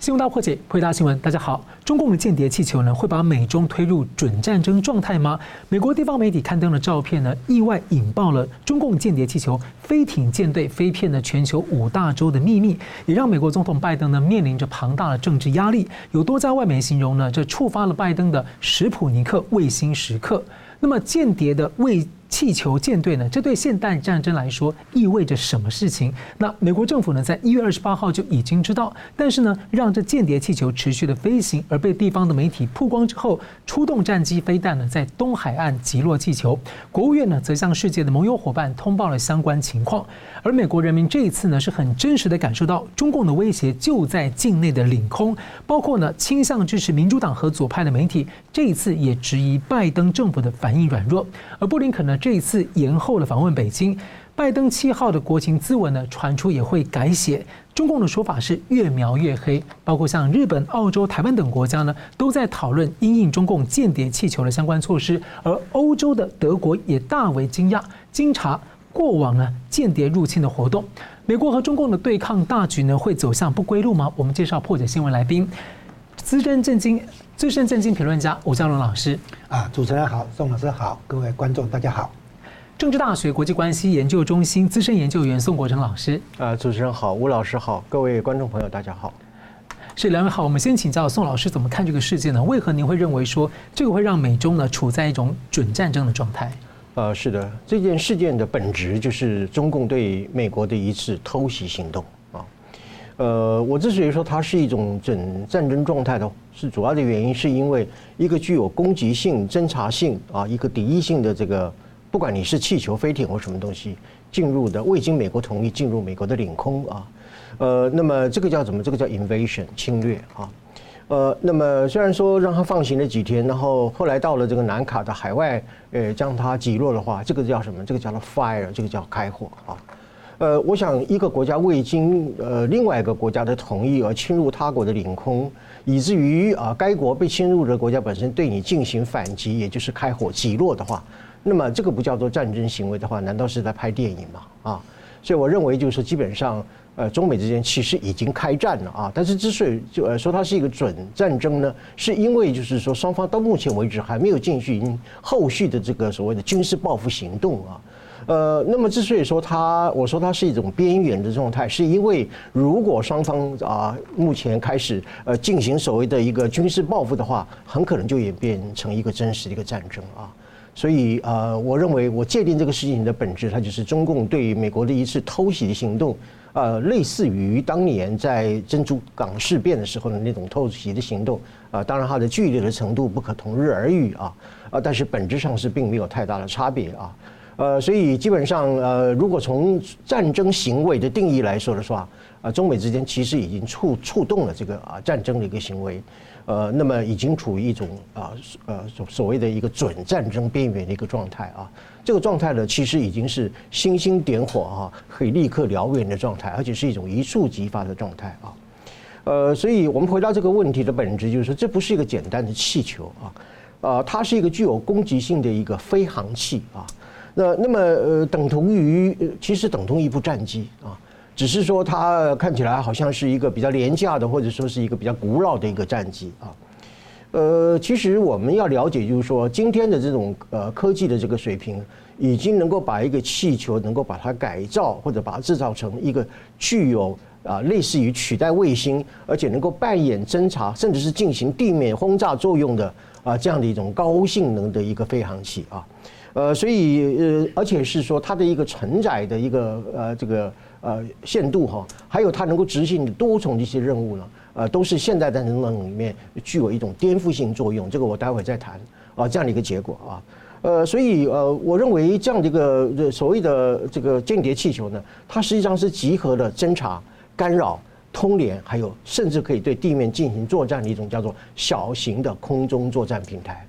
新闻大破解，回答新闻。大家好，中共的间谍气球呢，会把美中推入准战争状态吗？美国地方媒体刊登的照片呢，意外引爆了中共间谍气球飞艇舰队飞遍了全球五大洲的秘密，也让美国总统拜登呢面临着庞大的政治压力。有多家外媒形容呢，这触发了拜登的史普尼克卫星时刻。那么间谍的卫气球舰队呢？这对现代战争来说意味着什么事情？那美国政府呢，在一月二十八号就已经知道，但是呢，让这间谍气球持续的飞行，而被地方的媒体曝光之后，出动战机飞弹呢，在东海岸击落气球。国务院呢，则向世界的盟友伙伴通报了相关情况。而美国人民这一次呢，是很真实的感受到中共的威胁就在境内的领空，包括呢，倾向支持民主党和左派的媒体，这一次也质疑拜登政府的反应软弱。而布林肯呢，这一次延后了访问北京，拜登七号的国情咨文呢，传出也会改写。中共的说法是越描越黑，包括像日本、澳洲、台湾等国家呢，都在讨论因应中共间谍气球的相关措施。而欧洲的德国也大为惊讶，经查过往呢间谍入侵的活动，美国和中共的对抗大局呢会走向不归路吗？我们介绍破解新闻来宾，资深政经资深政经评论家吴江龙老师。啊，主持人好，宋老师好，各位观众大家好。政治大学国际关系研究中心资深研究员宋国成老师，啊，主持人好，吴老师好，各位观众朋友大家好。是两位好，我们先请教宋老师怎么看这个事件呢？为何您会认为说这个会让美中呢处在一种准战争的状态？呃，是的，这件事件的本质就是中共对美国的一次偷袭行动啊。呃，我之所以说它是一种整战争状态的，是主要的原因是因为一个具有攻击性、侦察性啊，一个敌意性的这个。不管你是气球、飞艇或什么东西进入的，未经美国同意进入美国的领空啊，呃，那么这个叫什么？这个叫 invasion 侵略啊，呃，那么虽然说让它放行了几天，然后后来到了这个南卡的海外，呃，将它击落的话，这个叫什么？这个叫做 fire，这个叫开火啊。呃，我想一个国家未经呃另外一个国家的同意而侵入他国的领空，以至于啊该国被侵入的国家本身对你进行反击，也就是开火击落的话。那么这个不叫做战争行为的话，难道是在拍电影吗？啊，所以我认为就是基本上，呃，中美之间其实已经开战了啊。但是之所以就呃说它是一个准战争呢，是因为就是说双方到目前为止还没有进行后续的这个所谓的军事报复行动啊。呃，那么之所以说它，我说它是一种边缘的状态，是因为如果双方啊目前开始呃进行所谓的一个军事报复的话，很可能就演变成一个真实的一个战争啊。所以，呃，我认为我界定这个事情的本质，它就是中共对于美国的一次偷袭的行动，呃，类似于当年在珍珠港事变的时候的那种偷袭的行动，啊，当然它的剧烈的程度不可同日而语啊，啊，但是本质上是并没有太大的差别啊，呃，所以基本上，呃，如果从战争行为的定义来说的话，啊，中美之间其实已经触触动了这个啊战争的一个行为。呃，那么已经处于一种啊呃所所谓的一个准战争边缘的一个状态啊，这个状态呢，其实已经是星星点火啊，可以立刻燎原的状态，而且是一种一触即发的状态啊。呃，所以我们回到这个问题的本质，就是说这不是一个简单的气球啊，呃，它是一个具有攻击性的一个飞行器啊。那那么呃，等同于其实等同于一部战机啊。只是说它看起来好像是一个比较廉价的，或者说是一个比较古老的一个战机啊。呃，其实我们要了解，就是说今天的这种呃科技的这个水平，已经能够把一个气球能够把它改造，或者把它制造成一个具有啊类似于取代卫星，而且能够扮演侦察，甚至是进行地面轰炸作用的啊这样的一种高性能的一个飞行器啊。呃，所以呃，而且是说它的一个承载的一个呃这个。呃，限度哈，还有它能够执行多重的一些任务呢，呃，都是现代战争当中里面具有一种颠覆性作用。这个我待会再谈啊，这样的一个结果啊，呃，所以呃，我认为这样的一个所谓的这个间谍气球呢，它实际上是集合了侦察、干扰、通联，还有甚至可以对地面进行作战的一种叫做小型的空中作战平台。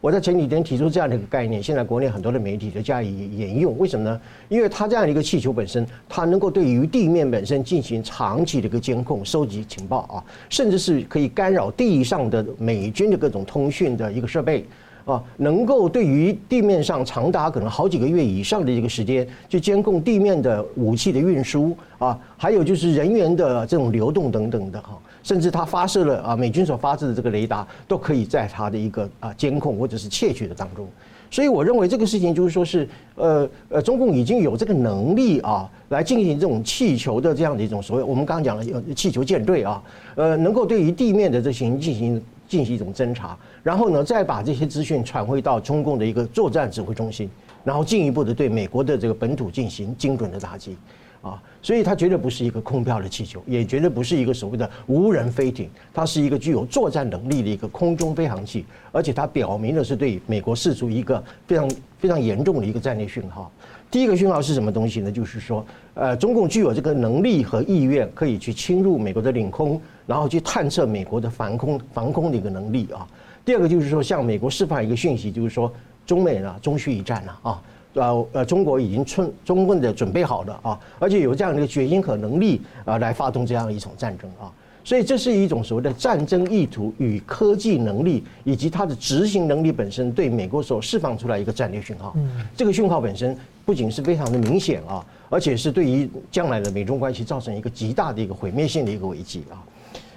我在前几天提出这样的一个概念，现在国内很多的媒体都加以沿用。为什么呢？因为它这样的一个气球本身，它能够对于地面本身进行长期的一个监控、收集情报啊，甚至是可以干扰地上的美军的各种通讯的一个设备。啊，能够对于地面上长达可能好几个月以上的一个时间，去监控地面的武器的运输啊，还有就是人员的这种流动等等的哈，甚至他发射了啊，美军所发射的这个雷达，都可以在他的一个啊监控或者是窃取的当中。所以我认为这个事情就是说是呃呃，中共已经有这个能力啊，来进行这种气球的这样的一种所谓我们刚刚讲了气球舰队啊，呃，能够对于地面的这些进行。进行一种侦查，然后呢，再把这些资讯传回到中共的一个作战指挥中心，然后进一步的对美国的这个本土进行精准的打击，啊，所以它绝对不是一个空飘的气球，也绝对不是一个所谓的无人飞艇，它是一个具有作战能力的一个空中飞行器，而且它表明的是对美国释出一个非常非常严重的一个战略讯号。第一个讯号是什么东西呢？就是说，呃，中共具有这个能力和意愿，可以去侵入美国的领空，然后去探测美国的防空防空的一个能力啊。第二个就是说，向美国释放一个讯息，就是说，中美呢终须一战了啊，呃呃，中国已经充充分的准备好了啊，而且有这样的一个决心和能力啊，来发动这样一场战争啊。所以这是一种所谓的战争意图与科技能力以及它的执行能力本身对美国所释放出来一个战略讯号。这个讯号本身不仅是非常的明显啊，而且是对于将来的美中关系造成一个极大的一个毁灭性的一个危机啊。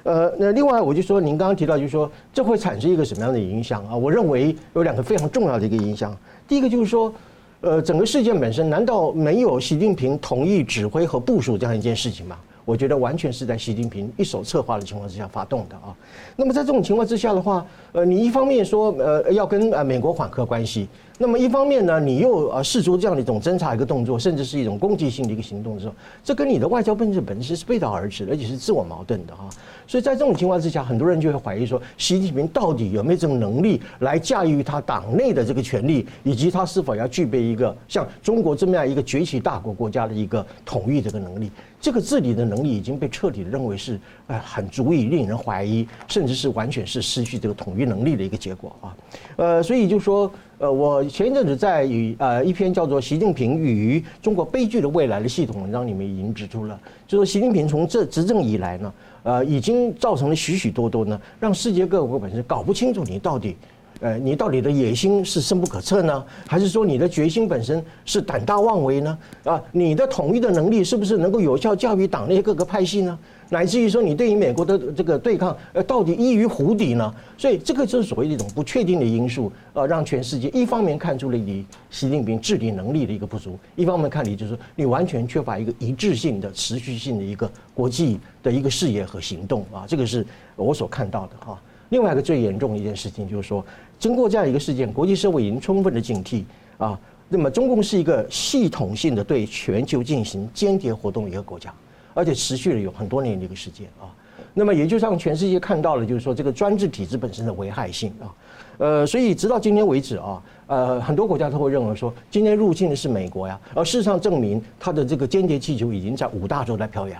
呃，那另外我就说，您刚刚提到就是说，这会产生一个什么样的影响啊？我认为有两个非常重要的一个影响。第一个就是说，呃，整个事件本身难道没有习近平同意指挥和部署这样一件事情吗？我觉得完全是在习近平一手策划的情况之下发动的啊。那么在这种情况之下的话，呃，你一方面说呃要跟呃美国缓和关系，那么一方面呢，你又呃试出这样的一种侦查一个动作，甚至是一种攻击性的一个行动的时候，这跟你的外交本质本身是背道而驰，而且是自我矛盾的哈。所以在这种情况之下，很多人就会怀疑说，习近平到底有没有这种能力来驾驭他党内的这个权力，以及他是否要具备一个像中国这么样一个崛起大国国家的一个统御这个能力？这个治理的能力已经被彻底的认为是呃很足以令人怀疑，甚至是完全是失去这个统御能力的一个结果啊。呃，所以就说呃，我前一阵子在与呃一篇叫做《习近平与中国悲剧的未来》的系统文章里面已经指出了，就说习近平从这执政以来呢。呃，已经造成了许许多多呢，让世界各国本身搞不清楚你到底，呃，你到底的野心是深不可测呢，还是说你的决心本身是胆大妄为呢？啊，你的统一的能力是不是能够有效教育党内各个派系呢？乃至于说你对于美国的这个对抗，呃，到底依于湖底呢？所以这个就是所谓的一种不确定的因素，呃，让全世界一方面看出了你习近平治理能力的一个不足，一方面看你就是你完全缺乏一个一致性的、持续性的一个国际的一个视野和行动啊，这个是我所看到的哈。另外一个最严重的一件事情就是说，经过这样一个事件，国际社会已经充分的警惕啊，那么中共是一个系统性的对全球进行间谍活动的一个国家。而且持续了有很多年的一个时间啊，那么也就让全世界看到了，就是说这个专制体制本身的危害性啊，呃，所以直到今天为止啊，呃，很多国家都会认为说，今天入侵的是美国呀，而事实上证明它的这个间谍气球已经在五大洲在飘扬，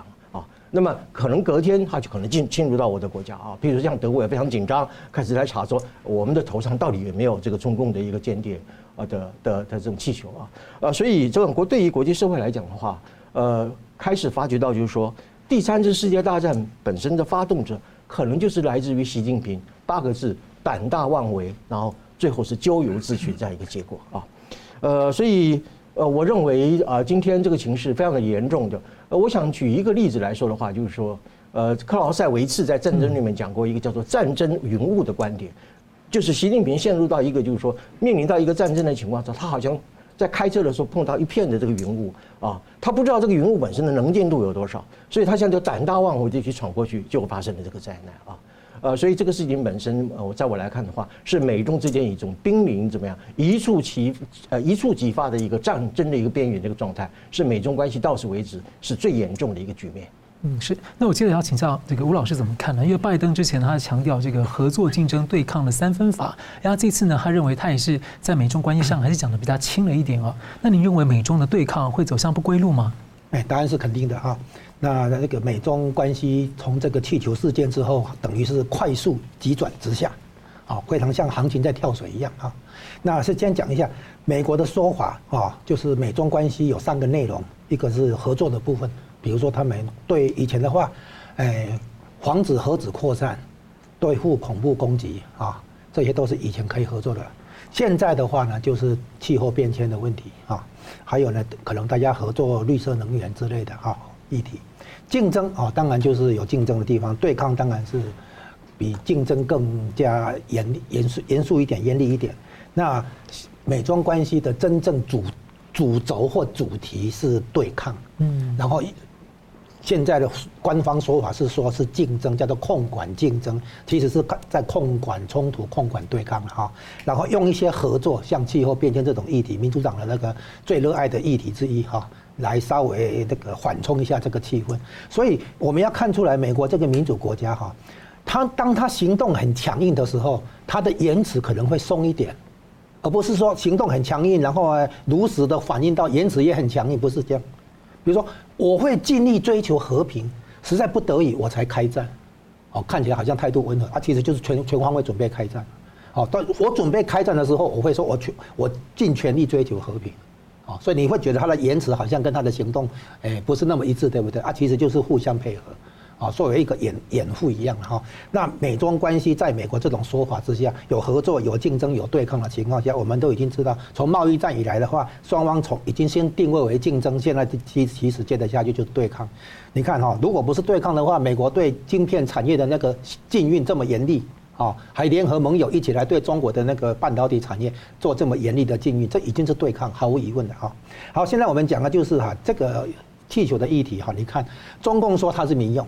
那么可能隔天他就可能进侵入到我的国家啊，比如像德国也非常紧张，开始来查说我们的头上到底有没有这个中共的一个间谍啊的的的这种气球啊，啊，所以这种国对于国际社会来讲的话，呃。开始发觉到，就是说，第三次世界大战本身的发动者，可能就是来自于习近平八个字：胆大妄为，然后最后是咎由自取这样一个结果啊。呃，所以呃，我认为啊，今天这个情势非常的严重的。呃，我想举一个例子来说的话，就是说，呃，克劳塞维茨在战争里面讲过一个叫做“战争云雾”的观点，就是习近平陷入到一个就是说面临到一个战争的情况下，他好像。在开车的时候碰到一片的这个云雾啊，他不知道这个云雾本身的能见度有多少，所以他现在就胆大妄为地去闯过去，就发生了这个灾难啊。呃，所以这个事情本身，呃，在我来看的话，是美中之间一种濒临怎么样一触即呃一触即发的一个战争的一个边缘这个状态，是美中关系到此为止是最严重的一个局面。嗯，是。那我接着要请教这个吴老师怎么看呢？因为拜登之前他强调这个合作、竞争、对抗的三分法，然后这次呢，他认为他也是在美中关系上还是讲的比较轻了一点哦。那您认为美中的对抗会走向不归路吗？哎，答案是肯定的哈。那那个美中关系从这个气球事件之后，等于是快速急转直下，啊，非常像行情在跳水一样啊。那是先讲一下美国的说法啊，就是美中关系有三个内容，一个是合作的部分。比如说，他们对以前的话，哎，防止核子扩散，对付恐怖攻击啊，这些都是以前可以合作的。现在的话呢，就是气候变迁的问题啊，还有呢，可能大家合作绿色能源之类的啊议题。竞争啊，当然就是有竞争的地方，对抗当然是比竞争更加严严肃严肃一点、严厉一点。那美中关系的真正主主轴或主题是对抗，嗯，然后。现在的官方说法是说，是竞争，叫做控管竞争，其实是在控管冲突、控管对抗哈。然后用一些合作，像气候变迁这种议题，民主党的那个最热爱的议题之一哈，来稍微那个缓冲一下这个气氛。所以我们要看出来，美国这个民主国家哈，他当他行动很强硬的时候，他的言辞可能会松一点，而不是说行动很强硬，然后如实的反映到言辞也很强硬，不是这样。比如说，我会尽力追求和平，实在不得已我才开战，哦，看起来好像态度温和啊，其实就是全全方位准备开战，哦，当我准备开战的时候，我会说我全我尽全力追求和平，哦，所以你会觉得他的言辞好像跟他的行动，哎，不是那么一致，对不对？啊，其实就是互相配合。啊，作为一个掩掩护一样哈，那美中关系在美国这种说法之下，有合作、有竞争、有对抗的情况下，我们都已经知道，从贸易战以来的话，双方从已经先定位为竞争，现在其其实接着下去就是对抗。你看哈，如果不是对抗的话，美国对晶片产业的那个禁运这么严厉啊，还联合盟友一起来对中国的那个半导体产业做这么严厉的禁运，这已经是对抗，毫无疑问的哈。好，现在我们讲的就是哈这个气球的议题哈，你看中共说它是民用。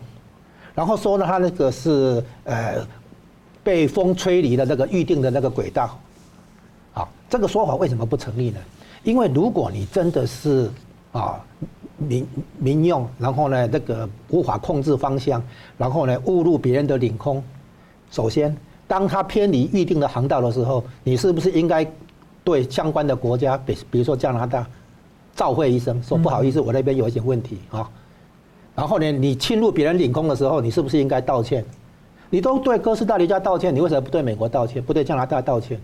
然后说呢，它那个是呃被风吹离的那个预定的那个轨道，啊，这个说法为什么不成立呢？因为如果你真的是啊民民用，然后呢这个无法控制方向，然后呢误入别人的领空，首先当他偏离预定的航道的时候，你是不是应该对相关的国家，比比如说加拿大，照会一声，说不好意思，我那边有一些问题啊。然后呢，你侵入别人领空的时候，你是不是应该道歉？你都对哥斯达黎加道歉，你为什么不对美国道歉，不对加拿大道歉？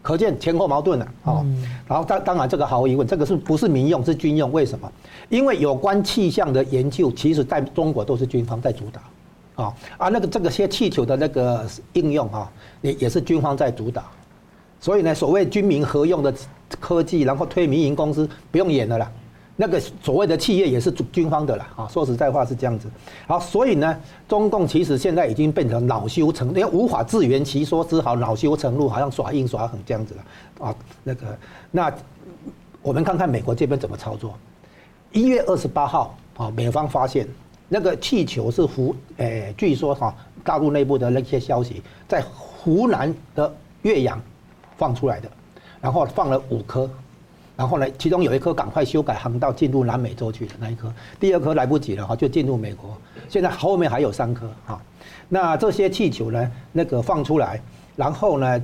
可见前后矛盾了啊！然后当当然这个毫无疑问，这个是不是民用是军用？为什么？因为有关气象的研究，其实在中国都是军方在主导，啊啊那个这个些气球的那个应用啊，也也是军方在主导。所以呢，所谓军民合用的科技，然后推民营公司，不用演了啦。那个所谓的企业也是军方的了啊，说实在话是这样子。好，所以呢，中共其实现在已经变成恼羞成，因为无法自圆其说，只好恼羞成怒，好像耍硬耍狠这样子了啊。那个，那我们看看美国这边怎么操作。一月二十八号啊，美方发现那个气球是湖，诶，据说哈，大陆内部的那些消息，在湖南的岳阳放出来的，然后放了五颗。然后呢，其中有一颗赶快修改航道进入南美洲去的那一颗，第二颗来不及了哈，就进入美国。现在后面还有三颗哈。那这些气球呢，那个放出来，然后呢，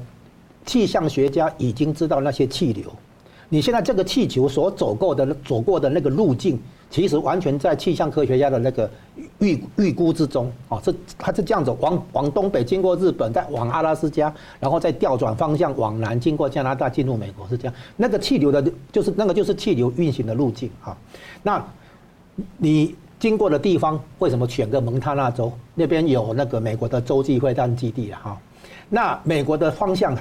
气象学家已经知道那些气流。你现在这个气球所走过的走过的那个路径。其实完全在气象科学家的那个预预估之中啊，是它是这样子，往往东北经过日本，再往阿拉斯加，然后再调转方向往南，经过加拿大进入美国，是这样。那个气流的，就是那个就是气流运行的路径啊。那你经过的地方，为什么选个蒙大拿州？那边有那个美国的洲际会战基地了哈。那美国的方向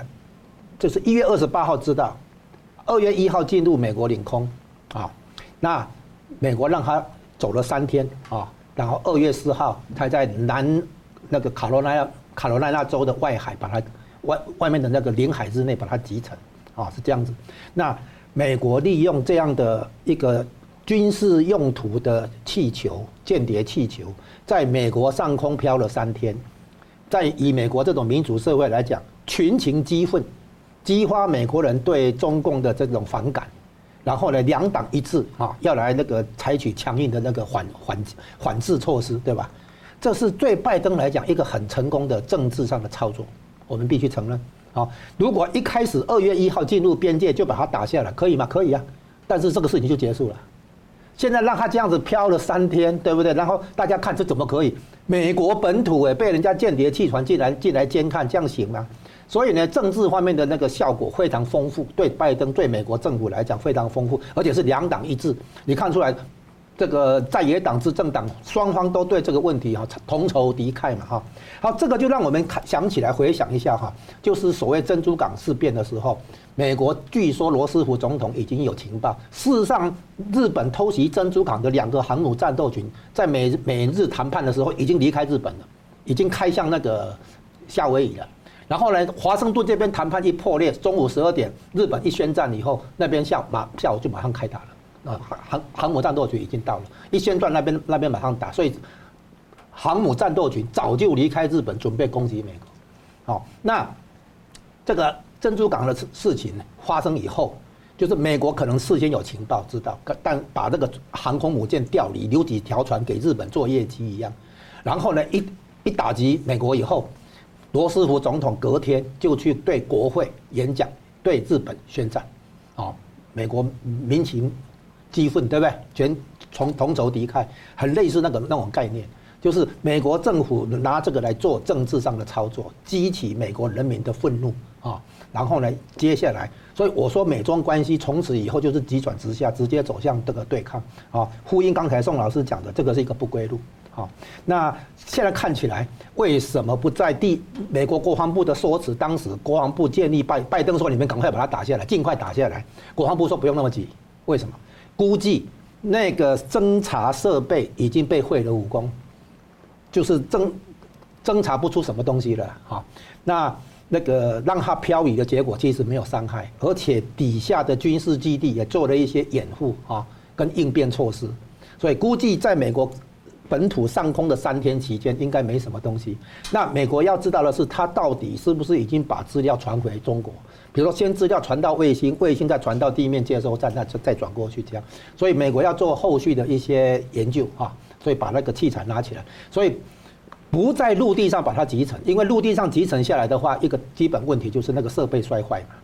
就是一月二十八号知道，二月一号进入美国领空啊，那。美国让他走了三天啊，然后二月四号他在南那个卡罗来纳卡罗来纳州的外海把它外外面的那个领海之内把它击沉啊，是这样子。那美国利用这样的一个军事用途的气球间谍气球，在美国上空飘了三天，在以美国这种民主社会来讲，群情激愤，激发美国人对中共的这种反感。然后呢，两党一致啊，要来那个采取强硬的那个缓缓缓制措施，对吧？这是对拜登来讲一个很成功的政治上的操作，我们必须承认啊。如果一开始二月一号进入边界就把它打下来，可以吗？可以啊，但是这个事情就结束了。现在让他这样子飘了三天，对不对？然后大家看这怎么可以？美国本土哎，被人家间谍气船进来进来监看，这样行吗？所以呢，政治方面的那个效果非常丰富，对拜登、对美国政府来讲非常丰富，而且是两党一致。你看出来，这个在野党执政党双方都对这个问题哈同仇敌忾嘛哈，好，这个就让我们看想起来回想一下哈，就是所谓珍珠港事变的时候，美国据说罗斯福总统已经有情报，事实上日本偷袭珍珠港的两个航母战斗群在美美日谈判的时候已经离开日本了，已经开向那个夏威夷了，然后呢，华盛顿这边谈判一破裂，中午十二点日本一宣战以后，那边下马下午就马上开打了。啊，航航母战斗群已经到了，一宣断那边那边马上打，所以航母战斗群早就离开日本，准备攻击美国。好，那这个珍珠港的事事情发生以后，就是美国可能事先有情报知道，但把这个航空母舰调离，留几条船给日本做业绩一样。然后呢，一一打击美国以后，罗斯福总统隔天就去对国会演讲，对日本宣战。啊，美国民情。激愤，对不对？全从同仇敌忾，很类似那个那种概念，就是美国政府拿这个来做政治上的操作，激起美国人民的愤怒啊。然后呢，接下来，所以我说美中关系从此以后就是急转直下，直接走向这个对抗啊。呼应刚才宋老师讲的，这个是一个不归路好。那现在看起来，为什么不在第美国国防部的说辞？当时国防部建议拜拜登说：“你们赶快把它打下来，尽快打下来。”国防部说：“不用那么急。”为什么？估计那个侦察设备已经被毁了武功，就是侦侦察不出什么东西了哈。那那个让它漂移的结果其实没有伤害，而且底下的军事基地也做了一些掩护啊跟应变措施，所以估计在美国本土上空的三天期间应该没什么东西。那美国要知道的是，它到底是不是已经把资料传回中国？比如说，先资料传到卫星，卫星再传到地面接收站，再再转过去这样。所以美国要做后续的一些研究啊，所以把那个器材拿起来，所以不在陆地上把它集成，因为陆地上集成下来的话，一个基本问题就是那个设备摔坏嘛。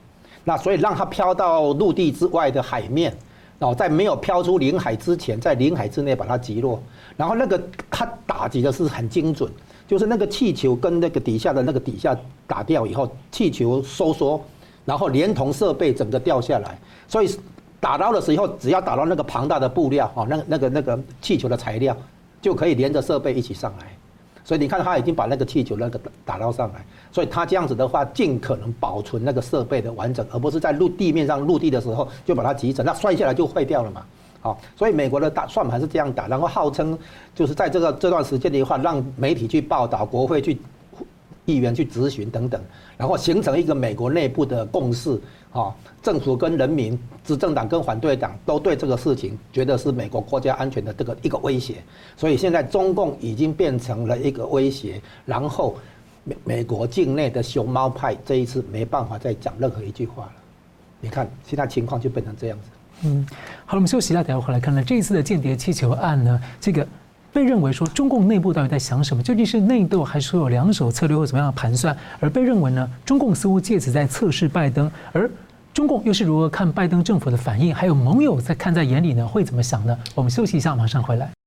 那所以让它飘到陆地之外的海面，哦在没有飘出领海之前，在领海之内把它击落，然后那个它打击的是很精准，就是那个气球跟那个底下的那个底下打掉以后，气球收缩。然后连同设备整个掉下来，所以打捞的时候，只要打到那个庞大的布料哦，那个那个那个气球的材料，就可以连着设备一起上来。所以你看，他已经把那个气球那个打捞上来，所以他这样子的话，尽可能保存那个设备的完整，而不是在陆地面上陆地的时候就把它集成，那摔下来就坏掉了嘛。好，所以美国的打算盘是这样打，然后号称就是在这个这段时间的话，让媒体去报道，国会去。议员去咨询等等，然后形成一个美国内部的共识啊，政府跟人民、执政党跟反对党都对这个事情觉得是美国国家安全的这个一个威胁，所以现在中共已经变成了一个威胁，然后美美国境内的熊猫派这一次没办法再讲任何一句话了。你看现在情况就变成这样子。嗯，好了，我们休息一下，等下回来看呢这一次的间谍气球案呢，这个。被认为说中共内部到底在想什么？究竟是内斗还是说有两手策略或怎么样的盘算？而被认为呢，中共似乎借此在测试拜登，而中共又是如何看拜登政府的反应？还有盟友在看在眼里呢，会怎么想呢？我们休息一下，马上回来。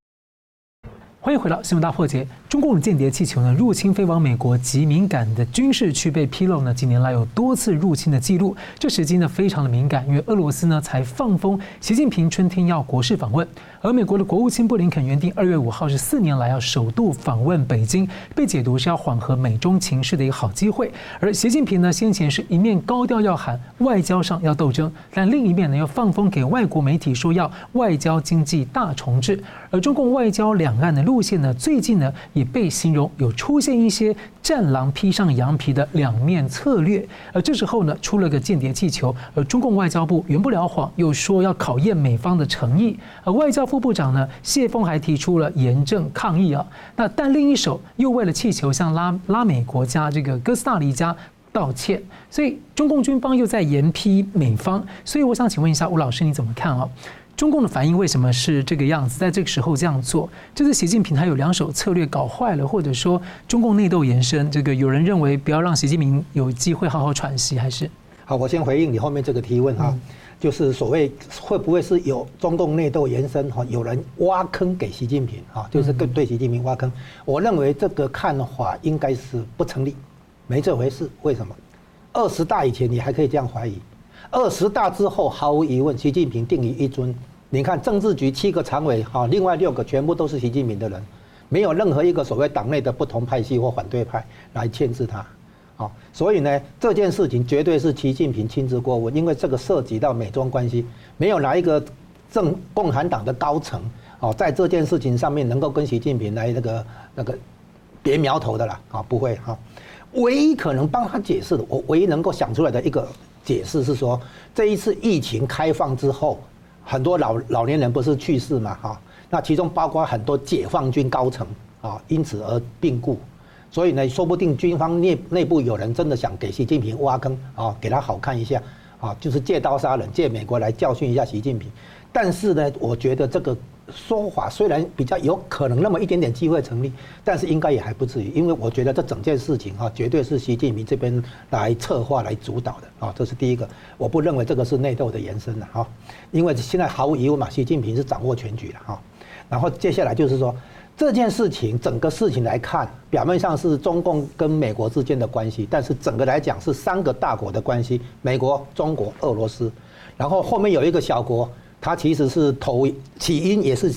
欢迎回到新闻大破解。中共的间谍气球呢，入侵飞往美国极敏感的军事区被披露呢，近年来有多次入侵的记录。这时机呢非常的敏感，因为俄罗斯呢才放风，习近平春天要国事访问，而美国的国务卿布林肯原定二月五号是四年来要首度访问北京，被解读是要缓和美中情势的一个好机会。而习近平呢先前是一面高调要喊外交上要斗争，但另一面呢又放风给外国媒体说要外交经济大重置。而中共外交两岸的路线呢，最近呢也被形容有出现一些战狼披上羊皮的两面策略。而这时候呢，出了个间谍气球，而中共外交部圆不了谎，又说要考验美方的诚意。而外交副部长呢谢锋还提出了严正抗议啊。那但另一手又为了气球向拉拉美国家这个哥斯达黎加道歉，所以中共军方又在严批美方。所以我想请问一下吴老师，你怎么看啊？中共的反应为什么是这个样子？在这个时候这样做，就是习近平他有两手策略搞坏了，或者说中共内斗延伸。这个有人认为不要让习近平有机会好好喘息，还是？好，我先回应你后面这个提问哈，就是所谓会不会是有中共内斗延伸哈？有人挖坑给习近平哈，就是对对习近平挖坑。我认为这个看法应该是不成立，没这回事。为什么？二十大以前你还可以这样怀疑，二十大之后毫无疑问，习近平定于一尊。你看政治局七个常委哈，另外六个全部都是习近平的人，没有任何一个所谓党内的不同派系或反对派来牵制他，啊，所以呢，这件事情绝对是习近平亲自过问，因为这个涉及到美中关系，没有哪一个正共产党的高层哦，在这件事情上面能够跟习近平来那个那个别苗头的啦，啊，不会哈，唯一可能帮他解释的，我唯一能够想出来的一个解释是说，这一次疫情开放之后。很多老老年人不是去世嘛，哈，那其中包括很多解放军高层啊，因此而病故，所以呢，说不定军方内内部有人真的想给习近平挖坑啊，给他好看一下啊，就是借刀杀人，借美国来教训一下习近平。但是呢，我觉得这个。说法虽然比较有可能那么一点点机会成立，但是应该也还不至于，因为我觉得这整件事情哈，绝对是习近平这边来策划、来主导的啊，这是第一个。我不认为这个是内斗的延伸了哈，因为现在毫无疑问嘛，习近平是掌握全局了哈。然后接下来就是说，这件事情整个事情来看，表面上是中共跟美国之间的关系，但是整个来讲是三个大国的关系：美国、中国、俄罗斯。然后后面有一个小国。它其实是头起因，也是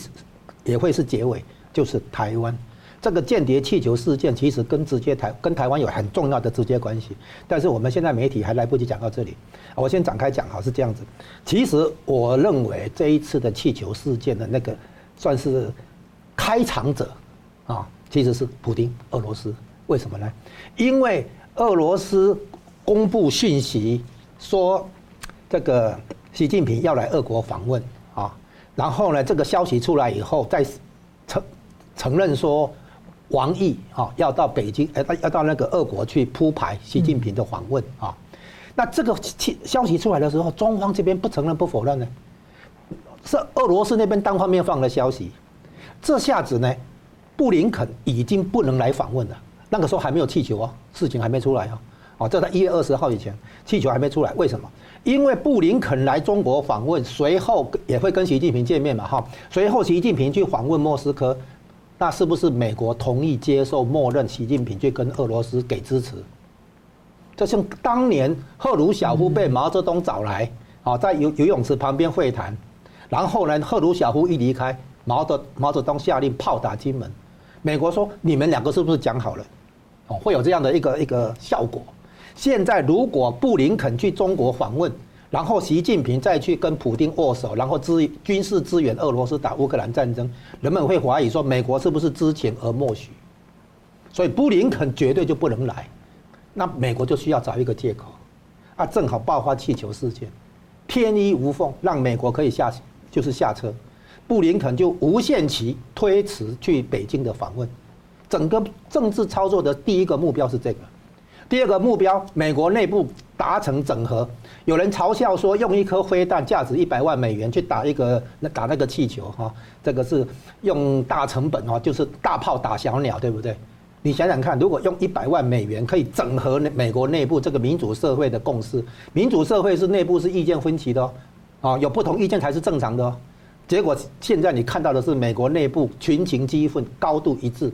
也会是结尾，就是台湾这个间谍气球事件，其实跟直接台跟台湾有很重要的直接关系。但是我们现在媒体还来不及讲到这里，我先展开讲哈，是这样子。其实我认为这一次的气球事件的那个算是开场者啊，其实是普丁，俄罗斯。为什么呢？因为俄罗斯公布讯息说这个。习近平要来俄国访问啊，然后呢，这个消息出来以后，再承承认说王毅啊要到北京，哎，要到那个俄国去铺排习近平的访问啊。那这个消息出来的时候，中方这边不承认不否认呢，是俄罗斯那边单方面放的消息。这下子呢，布林肯已经不能来访问了。那个时候还没有气球哦，事情还没出来哦。哦，这在一月二十号以前，气球还没出来，为什么？因为布林肯来中国访问，随后也会跟习近平见面嘛，哈。随后习近平去访问莫斯科，那是不是美国同意接受默认习近平去跟俄罗斯给支持？就像当年赫鲁晓夫被毛泽东找来，啊，在游游泳池旁边会谈，然后呢，赫鲁晓夫一离开，毛泽毛泽东下令炮打金门，美国说你们两个是不是讲好了？哦，会有这样的一个一个效果。现在如果布林肯去中国访问，然后习近平再去跟普丁握手，然后支军事支援俄罗斯打乌克兰战争，人们会怀疑说美国是不是知情而默许？所以布林肯绝对就不能来，那美国就需要找一个借口，啊，正好爆发气球事件，天衣无缝，让美国可以下就是下车，布林肯就无限期推迟去北京的访问，整个政治操作的第一个目标是这个。第二个目标，美国内部达成整合。有人嘲笑说，用一颗飞弹价值一百万美元去打一个那打那个气球哈，这个是用大成本哈，就是大炮打小鸟，对不对？你想想看，如果用一百万美元可以整合美国内部这个民主社会的共识，民主社会是内部是意见分歧的哦，啊，有不同意见才是正常的哦。结果现在你看到的是美国内部群情激愤，高度一致，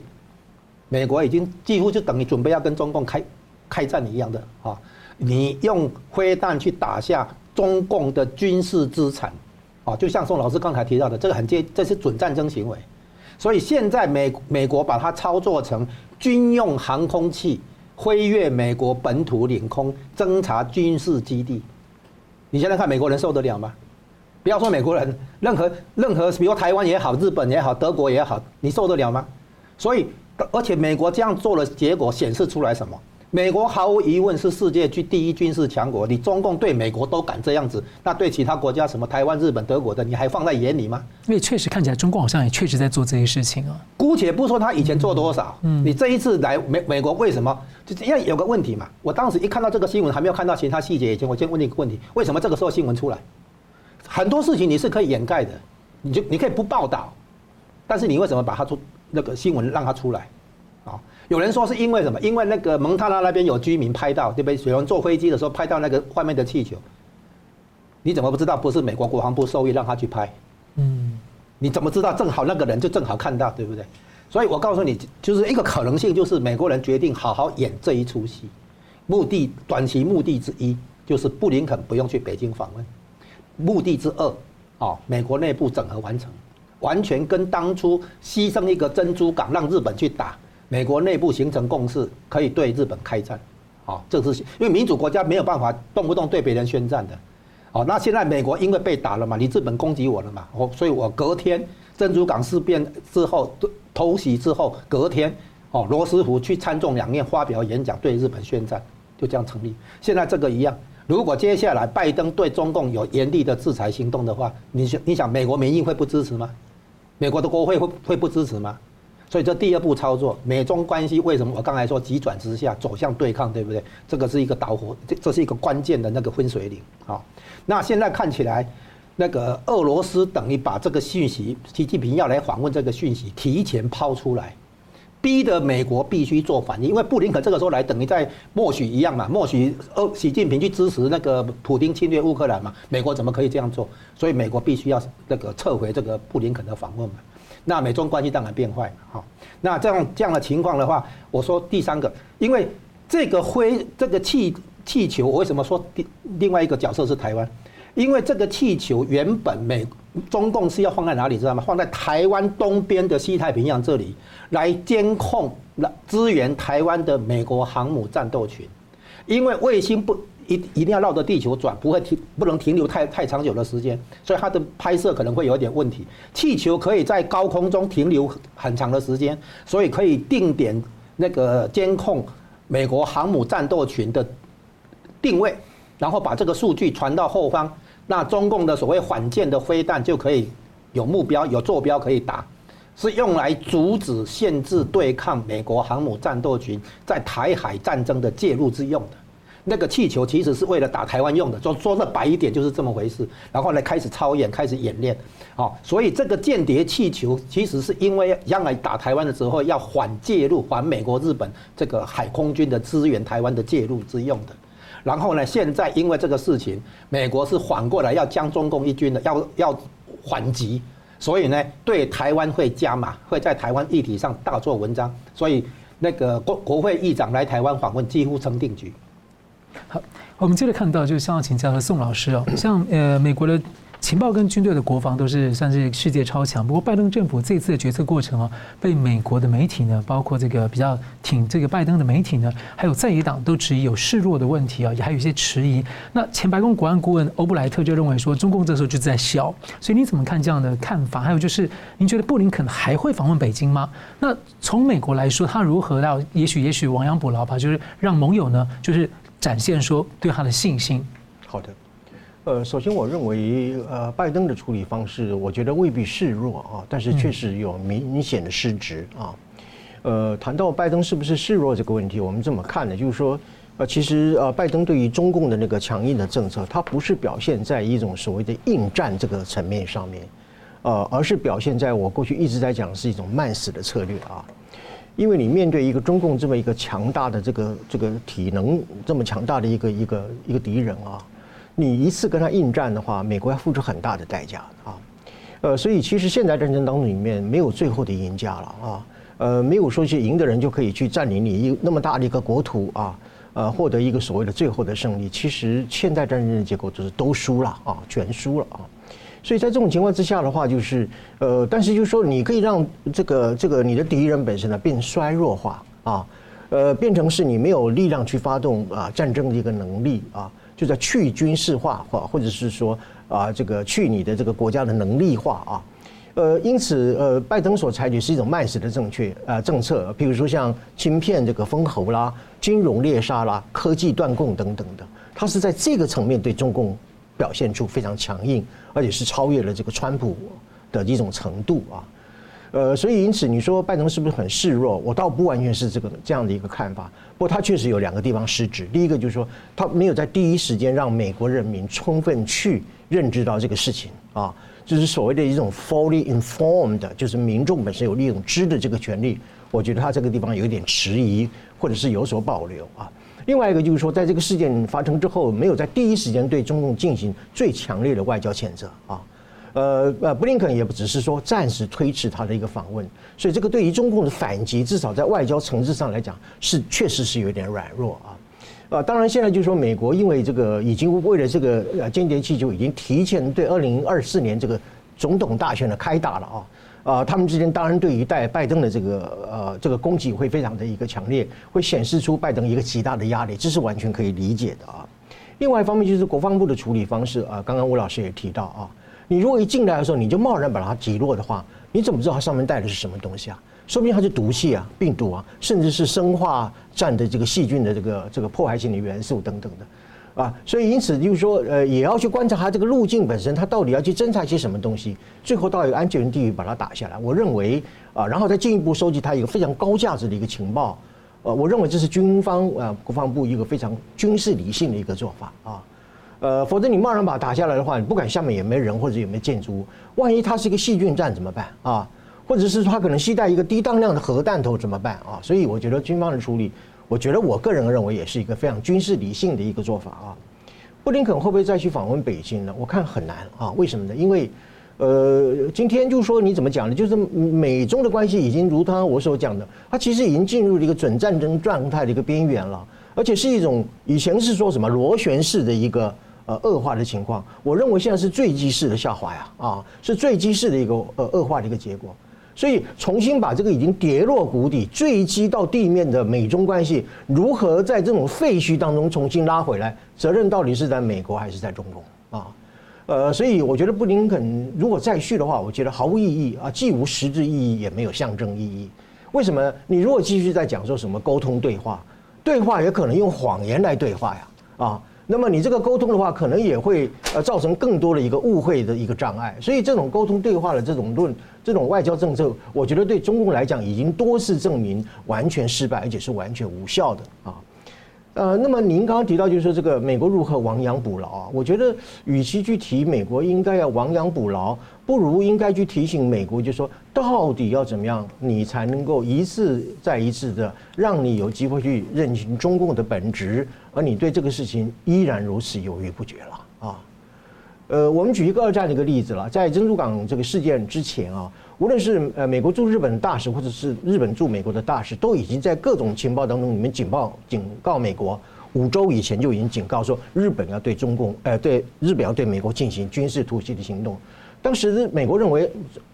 美国已经几乎就等于准备要跟中共开。开战一样的啊！你用飞弹去打下中共的军事资产，啊，就像宋老师刚才提到的，这个很接，这是准战争行为。所以现在美美国把它操作成军用航空器飞越美国本土领空，侦察军事基地。你现在看美国人受得了吗？不要说美国人，任何任何，比如台湾也好，日本也好，德国也好，你受得了吗？所以，而且美国这样做的结果显示出来什么？美国毫无疑问是世界军第一军事强国，你中共对美国都敢这样子，那对其他国家什么台湾、日本、德国的，你还放在眼里吗？因为确实看起来中共好像也确实在做这些事情啊。姑且不说他以前做多少，嗯，你这一次来美美国为什么？就是因为有个问题嘛。我当时一看到这个新闻，还没有看到其他细节以前，我先问你一个问题：为什么这个时候新闻出来？很多事情你是可以掩盖的，你就你可以不报道，但是你为什么把它出那个新闻让它出来？有人说是因为什么？因为那个蒙塔拉那边有居民拍到，对不对？有人坐飞机的时候拍到那个外面的气球，你怎么不知道不是美国国防部授意让他去拍？嗯，你怎么知道？正好那个人就正好看到，对不对？所以我告诉你，就是一个可能性，就是美国人决定好好演这一出戏，目的短期目的之一就是布林肯不用去北京访问，目的之二哦，美国内部整合完成，完全跟当初牺牲一个珍珠港让日本去打，美国内部形成共识，可以对日本开战。哦，这是因为民主国家没有办法动不动对别人宣战的。哦，那现在美国因为被打了嘛，你日本攻击我了嘛，我所以我隔天珍珠港事变之后偷袭之后，隔天哦，罗斯福去参众两院发表演讲，对日本宣战，就这样成立。现在这个一样，如果接下来拜登对中共有严厉的制裁行动的话，你想你想美国民意会不支持吗？美国的国会会会不支持吗？所以这第二步操作，美中关系为什么我刚才说急转直下，走向对抗，对不对？这个是一个导火，这这是一个关键的那个分水岭啊。那现在看起来，那个俄罗斯等于把这个讯息，习近平要来访问这个讯息提前抛出来，逼得美国必须做反应。因为布林肯这个时候来，等于在默许一样嘛，默许呃习近平去支持那个普丁侵略乌克兰嘛，美国怎么可以这样做？所以美国必须要那个撤回这个布林肯的访问嘛。那美中关系当然变坏了哈。那这样这样的情况的话，我说第三个，因为这个灰这个气气球，我为什么说另外一个角色是台湾？因为这个气球原本美中共是要放在哪里知道吗？放在台湾东边的西太平洋这里来监控、来支援台湾的美国航母战斗群，因为卫星不。一一定要绕着地球转，不会停，不能停留太太长久的时间，所以它的拍摄可能会有点问题。气球可以在高空中停留很长的时间，所以可以定点那个监控美国航母战斗群的定位，然后把这个数据传到后方，那中共的所谓反舰的飞弹就可以有目标、有坐标可以打，是用来阻止、限制对抗美国航母战斗群在台海战争的介入之用的。那个气球其实是为了打台湾用的，说说的白一点就是这么回事。然后呢，开始操演，开始演练，哦，所以这个间谍气球其实是因为将来打台湾的时候要反介入，反美国、日本这个海空军的支援台湾的介入之用的。然后呢，现在因为这个事情，美国是反过来要将中共一军的要要反击，所以呢，对台湾会加码，会在台湾议题上大做文章。所以那个国国会议长来台湾访问，几乎成定局。好，我们接着看到，就是想要请教的宋老师哦，像呃，美国的情报跟军队的国防都是算是世界超强。不过，拜登政府这次的决策过程哦，被美国的媒体呢，包括这个比较挺这个拜登的媒体呢，还有在野党都质疑有示弱的问题啊，也还有一些迟疑。那前白宫国安顾问欧布莱特就认为说，中共这时候就在笑。所以你怎么看这样的看法？还有就是，您觉得布林肯还会访问北京吗？那从美国来说，他如何要也许也许亡羊补牢吧，就是让盟友呢，就是。展现说对他的信心。好的，呃，首先我认为，呃，拜登的处理方式，我觉得未必示弱啊，但是确实有明显的失职啊。呃，谈到拜登是不是示弱这个问题，我们这么看呢？就是说，呃，其实呃，拜登对于中共的那个强硬的政策，他不是表现在一种所谓的应战这个层面上面，呃，而是表现在我过去一直在讲是一种慢死的策略啊。因为你面对一个中共这么一个强大的这个这个体能这么强大的一个一个一个敌人啊，你一次跟他应战的话，美国要付出很大的代价啊。呃，所以其实现在战争当中里面没有最后的赢家了啊。呃，没有说是赢的人就可以去占领你一那么大的一个国土啊，呃，获得一个所谓的最后的胜利。其实现在战争的结果就是都输了啊，全输了啊。所以在这种情况之下的话，就是呃，但是就是说，你可以让这个这个你的敌人本身呢变衰弱化啊，呃，变成是你没有力量去发动啊战争的一个能力啊，就在去军事化或或者是说啊这个去你的这个国家的能力化啊，呃，因此呃，拜登所采取是一种慢死的正确啊政策，比如说像芯片这个封喉啦、金融猎杀啦、科技断供等等的，他是在这个层面对中共表现出非常强硬。而且是超越了这个川普的一种程度啊，呃，所以因此你说拜登是不是很示弱？我倒不完全是这个这样的一个看法。不过他确实有两个地方失职。第一个就是说，他没有在第一时间让美国人民充分去认知到这个事情啊，就是所谓的一种 fully informed，就是民众本身有一种知的这个权利。我觉得他这个地方有一点迟疑，或者是有所保留啊。另外一个就是说，在这个事件发生之后，没有在第一时间对中共进行最强烈的外交谴责啊，呃呃，布林肯也不只是说暂时推迟他的一个访问，所以这个对于中共的反击，至少在外交层次上来讲，是确实是有点软弱啊。呃，当然现在就是说美国因为这个已经为了这个呃间谍气球已经提前对二零二四年这个总统大选的开打了啊。啊，他们之间当然对于拜拜登的这个呃这个攻击会非常的一个强烈，会显示出拜登一个极大的压力，这是完全可以理解的啊。另外一方面就是国防部的处理方式啊，刚刚吴老师也提到啊，你如果一进来的时候你就贸然把它击落的话，你怎么知道它上面带的是什么东西啊？说不定它是毒气啊、病毒啊，甚至是生化战的这个细菌的这个这个破坏性的元素等等的。啊，所以因此就是说，呃，也要去观察它这个路径本身，它到底要去侦察些什么东西，最后到一个安全地域把它打下来。我认为啊，然后再进一步收集它一个非常高价值的一个情报，呃，我认为这是军方啊国防部一个非常军事理性的一个做法啊，呃，否则你贸然把它打下来的话，你不管下面有没有人或者有没有建筑物，万一它是一个细菌战怎么办啊？或者是它可能携带一个低当量的核弹头怎么办啊？所以我觉得军方的处理。我觉得我个人认为也是一个非常军事理性的一个做法啊。布林肯会不会再去访问北京呢？我看很难啊。为什么呢？因为，呃，今天就说你怎么讲呢？就是美中的关系已经如他我所讲的，它其实已经进入了一个准战争状态的一个边缘了，而且是一种以前是说什么螺旋式的一个呃恶化的情况。我认为现在是坠机式的下滑呀，啊，是坠机式的一个呃恶化的一个结果。所以，重新把这个已经跌落谷底、坠机到地面的美中关系，如何在这种废墟当中重新拉回来？责任到底是在美国还是在中共啊？呃，所以我觉得布林肯如果再续的话，我觉得毫无意义啊，既无实质意义，也没有象征意义。为什么？你如果继续在讲说什么沟通对话，对话也可能用谎言来对话呀，啊？那么你这个沟通的话，可能也会呃造成更多的一个误会的一个障碍。所以这种沟通对话的这种论，这种外交政策，我觉得对中共来讲已经多次证明完全失败，而且是完全无效的啊。呃，那么您刚刚提到就是说这个美国如何亡羊补牢啊？我觉得与其去提美国应该要亡羊补牢，不如应该去提醒美国，就是说到底要怎么样，你才能够一次再一次的让你有机会去认清中共的本质，而你对这个事情依然如此犹豫不决了啊？呃，我们举一个二战的一个例子了，在珍珠港这个事件之前啊。无论是呃美国驻日本大使，或者是日本驻美国的大使，都已经在各种情报当中里面警报警告美国，五周以前就已经警告说日本要对中共，呃，对日本要对美国进行军事突袭的行动。当时美国认为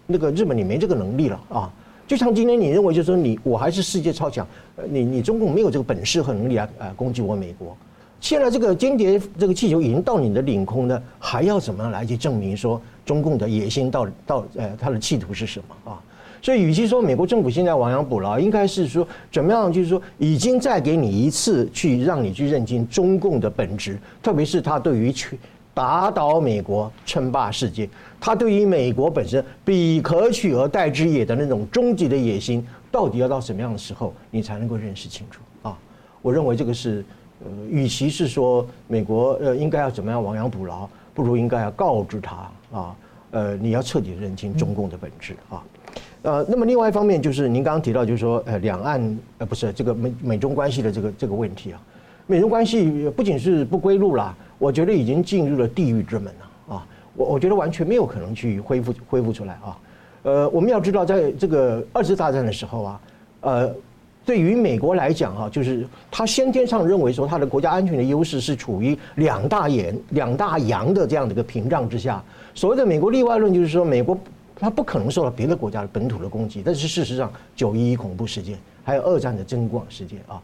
那个日本你没这个能力了啊，就像今天你认为就是说你我还是世界超强，你你中共没有这个本事和能力啊，呃，攻击我美国。现在这个间谍这个气球已经到你的领空呢，还要怎么样来去证明说中共的野心到到呃他的企图是什么啊？所以与其说美国政府现在亡羊补牢，应该是说怎么样，就是说已经再给你一次去让你去认清中共的本质，特别是他对于去打倒美国、称霸世界，他对于美国本身彼可取而代之也的那种终极的野心，到底要到什么样的时候你才能够认识清楚啊？我认为这个是。呃，与其是说美国呃应该要怎么样亡羊补牢，不如应该要告知他啊，呃，你要彻底认清中共的本质啊。呃，那么另外一方面就是您刚刚提到，就是说呃两岸呃不是这个美美中关系的这个这个问题啊，美中关系不仅是不归路啦，我觉得已经进入了地狱之门了啊。我我觉得完全没有可能去恢复恢复出来啊。呃，我们要知道，在这个二次大战的时候啊，呃。对于美国来讲，哈，就是他先天上认为说，他的国家安全的优势是处于两大岩、两大洋的这样的一个屏障之下。所谓的美国例外论，就是说，美国他不可能受到别的国家的本土的攻击。但是事实上，九一一恐怖事件，还有二战的珍珠港事件啊，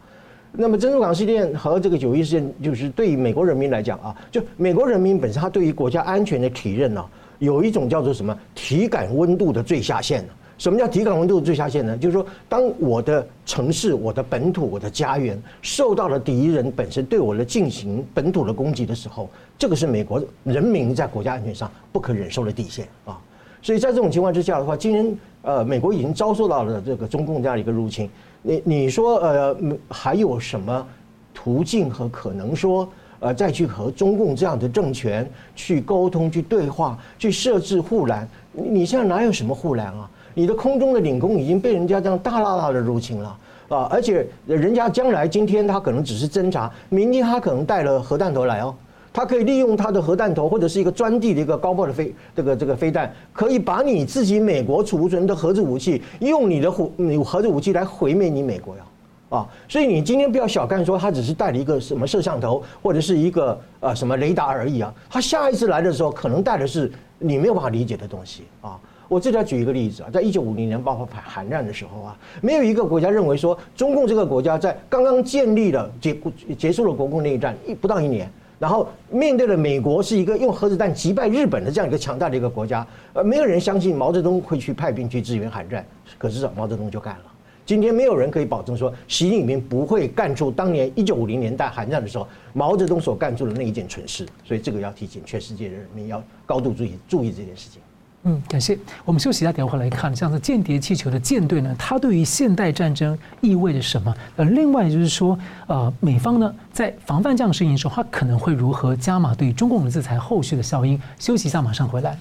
那么珍珠港事件和这个九一事件，就是对于美国人民来讲啊，就美国人民本身，他对于国家安全的体认呢，有一种叫做什么体感温度的最下限。什么叫体感温度的最下限呢？就是说，当我的城市、我的本土、我的家园受到了敌人本身对我的进行本土的攻击的时候，这个是美国人民在国家安全上不可忍受的底线啊。所以在这种情况之下的话，今天呃，美国已经遭受到了这个中共这样一个入侵。你你说呃，还有什么途径和可能说呃，再去和中共这样的政权去沟通、去对话、去设置护栏？你现在哪有什么护栏啊？你的空中的领空已经被人家这样大剌剌的入侵了啊！而且人家将来今天他可能只是侦察，明天他可能带了核弹头来哦，他可以利用他的核弹头或者是一个专地的一个高爆的飞这个这个飞弹，可以把你自己美国储存的核子武器用你的核核子武器来毁灭你美国呀！啊。所以你今天不要小看说他只是带了一个什么摄像头或者是一个呃什么雷达而已啊，他下一次来的时候可能带的是你没有办法理解的东西啊。我这里要举一个例子啊，在一九五零年爆发韩战的时候啊，没有一个国家认为说中共这个国家在刚刚建立了结结束了国共内战一不到一年。然后面对了美国是一个用核子弹击败日本的这样一个强大的一个国家，呃，没有人相信毛泽东会去派兵去支援韩战，可是毛泽东就干了。今天没有人可以保证说习近平不会干出当年一九五零年代韩战的时候毛泽东所干出的那一件蠢事，所以这个要提醒全世界人民要高度注意注意这件事情。嗯，感谢。我们休息一下，等会来看，像是间谍气球的舰队呢，它对于现代战争意味着什么？呃，另外就是说，呃，美方呢在防范这样的事情的时候，它可能会如何加码对中共的制裁后续的效应？休息一下，马上回来。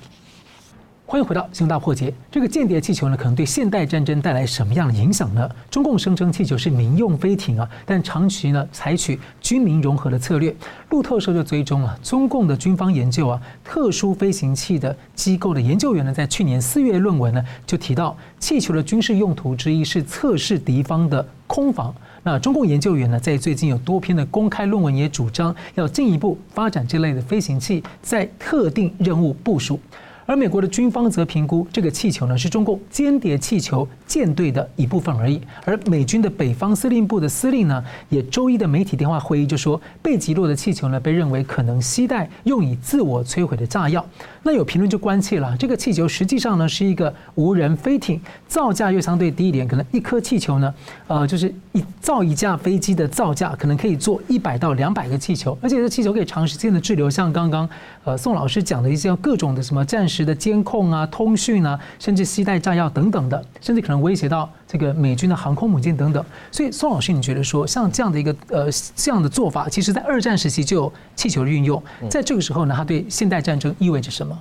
欢迎回到《新大破解》。这个间谍气球呢，可能对现代战争带来什么样的影响呢？中共声称气球是民用飞艇啊，但长期呢采取军民融合的策略。路透社就追踪了中共的军方研究啊，特殊飞行器的机构的研究员呢，在去年四月论文呢就提到，气球的军事用途之一是测试敌方的空防。那中共研究员呢，在最近有多篇的公开论文也主张要进一步发展这类的飞行器，在特定任务部署。而美国的军方则评估这个气球呢，是中共间谍气球舰队的一部分而已。而美军的北方司令部的司令呢，也周一的媒体电话会议就说，被击落的气球呢，被认为可能携带用以自我摧毁的炸药。那有评论就关切了，这个气球实际上呢是一个无人飞艇，造价又相对低一点，可能一颗气球呢，呃，就是一造一架飞机的造价，可能可以做一百到两百个气球，而且这气球可以长时间的滞留，像刚刚呃宋老师讲的一些各种的什么暂时的监控啊、通讯啊，甚至携带炸药等等的，甚至可能威胁到这个美军的航空母舰等等。所以宋老师，你觉得说像这样的一个呃这样的做法，其实在二战时期就有气球的运用，在这个时候呢，它对现代战争意味着什么？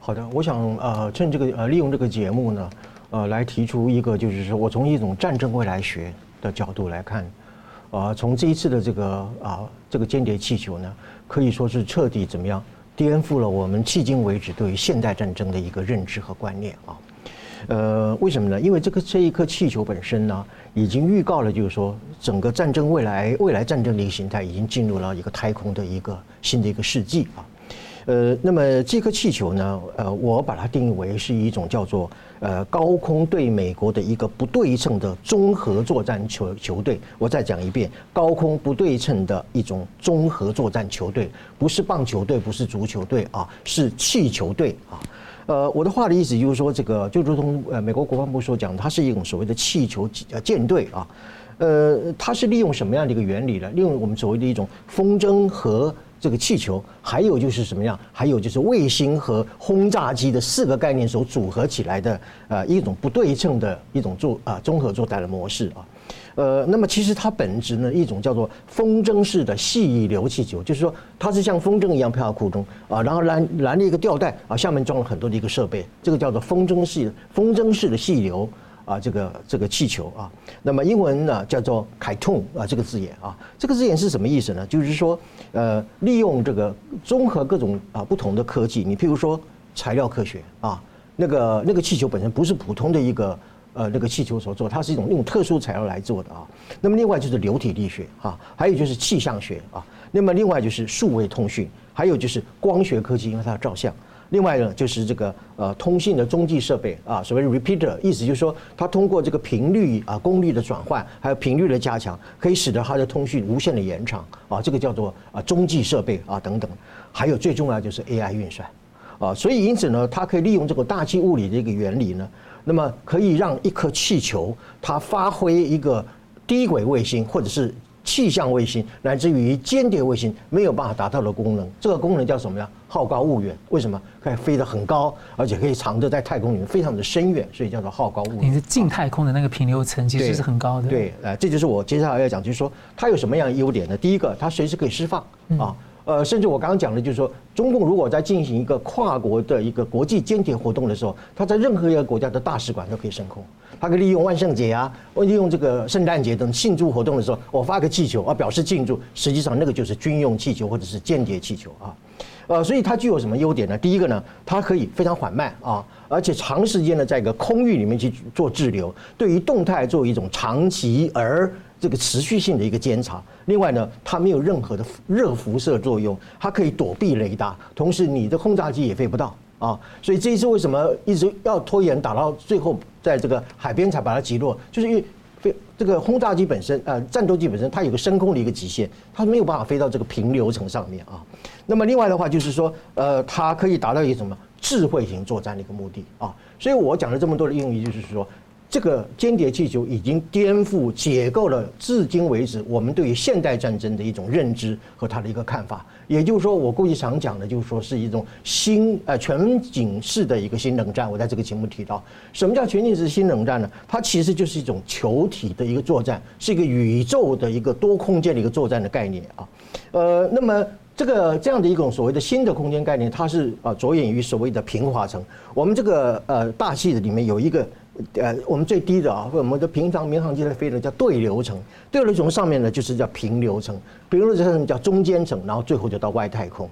好的，我想呃趁这个呃利用这个节目呢，呃来提出一个就是说我从一种战争未来学的角度来看，呃从这一次的这个啊、呃、这个间谍气球呢，可以说是彻底怎么样？颠覆了我们迄今为止对于现代战争的一个认知和观念啊，呃，为什么呢？因为这个这一颗气球本身呢，已经预告了，就是说整个战争未来未来战争的一个形态已经进入了一个太空的一个新的一个世纪啊。呃，那么这颗气球呢，呃，我把它定义为是一种叫做呃高空对美国的一个不对称的综合作战球球队。我再讲一遍，高空不对称的一种综合作战球队，不是棒球队，不是足球队啊，是气球队啊。呃，我的话的意思就是说，这个就如同呃美国国防部所讲，它是一种所谓的气球呃舰队啊。呃，它是利用什么样的一个原理呢？利用我们所谓的一种风筝和。这个气球，还有就是什么样？还有就是卫星和轰炸机的四个概念所组合起来的，呃，一种不对称的一种做啊综合作战的模式啊，呃，那么其实它本质呢，一种叫做风筝式的细流气球，就是说它是像风筝一样飘到空中啊，然后拦拦了一个吊带啊，下面装了很多的一个设备，这个叫做风筝式风筝式的细流。啊，这个这个气球啊，那么英文呢叫做 kyton 啊，这个字眼啊，这个字眼是什么意思呢？就是说，呃，利用这个综合各种啊不同的科技，你譬如说材料科学啊，那个那个气球本身不是普通的一个呃那个气球所做，它是一种用特殊材料来做的啊。那么另外就是流体力学啊，还有就是气象学啊，那么另外就是数位通讯，还有就是光学科技，因为它要照相。另外呢，就是这个呃通信的中继设备啊，所谓 repeater，意思就是说，它通过这个频率啊功率的转换，还有频率的加强，可以使得它的通讯无限的延长啊，这个叫做啊中继设备啊等等。还有最重要就是 AI 运算啊，所以因此呢，它可以利用这个大气物理的一个原理呢，那么可以让一颗气球它发挥一个低轨卫星或者是。气象卫星乃至于间谍卫星没有办法达到的功能，这个功能叫什么呀？好高骛远。为什么可以飞得很高，而且可以藏着在太空里面非常的深远，所以叫做好高骛远。你是近太空的那个平流层其实是很高的。对，呃，这就是我接下来要讲，就是说它有什么样的优点呢？第一个，它随时可以释放啊。呃，甚至我刚刚讲的，就是说，中共如果在进行一个跨国的一个国际间谍活动的时候，他在任何一个国家的大使馆都可以升空。他可以利用万圣节啊，或利用这个圣诞节等庆祝活动的时候，我发个气球啊，表示庆祝。实际上，那个就是军用气球或者是间谍气球啊。呃，所以它具有什么优点呢？第一个呢，它可以非常缓慢啊，而且长时间的在一个空域里面去做滞留，对于动态做一种长期而这个持续性的一个监察。另外呢，它没有任何的热辐射作用，它可以躲避雷达，同时你的轰炸机也飞不到啊。所以这一次为什么一直要拖延，打到最后在这个海边才把它击落，就是因为飞这个轰炸机本身呃战斗机本身它有个升空的一个极限，它没有办法飞到这个平流层上面啊。那么另外的话就是说，呃，它可以达到一个什么智慧型作战的一个目的啊。所以我讲了这么多的用意，就是说。这个间谍气球已经颠覆、解构了至今为止我们对于现代战争的一种认知和它的一个看法。也就是说，我过去常讲的，就是说是一种新呃全景式的一个新冷战。我在这个节目提到，什么叫全景式新冷战呢？它其实就是一种球体的一个作战，是一个宇宙的一个多空间的一个作战的概念啊。呃，那么这个这样的一种所谓的新的空间概念，它是啊着眼于所谓的平滑层。我们这个呃大气的里面有一个。呃，我们最低的啊，我们的平常民航机在飞的叫对流层，对流层上面呢就是叫平流层，平流层叫中间层，然后最后就到外太空，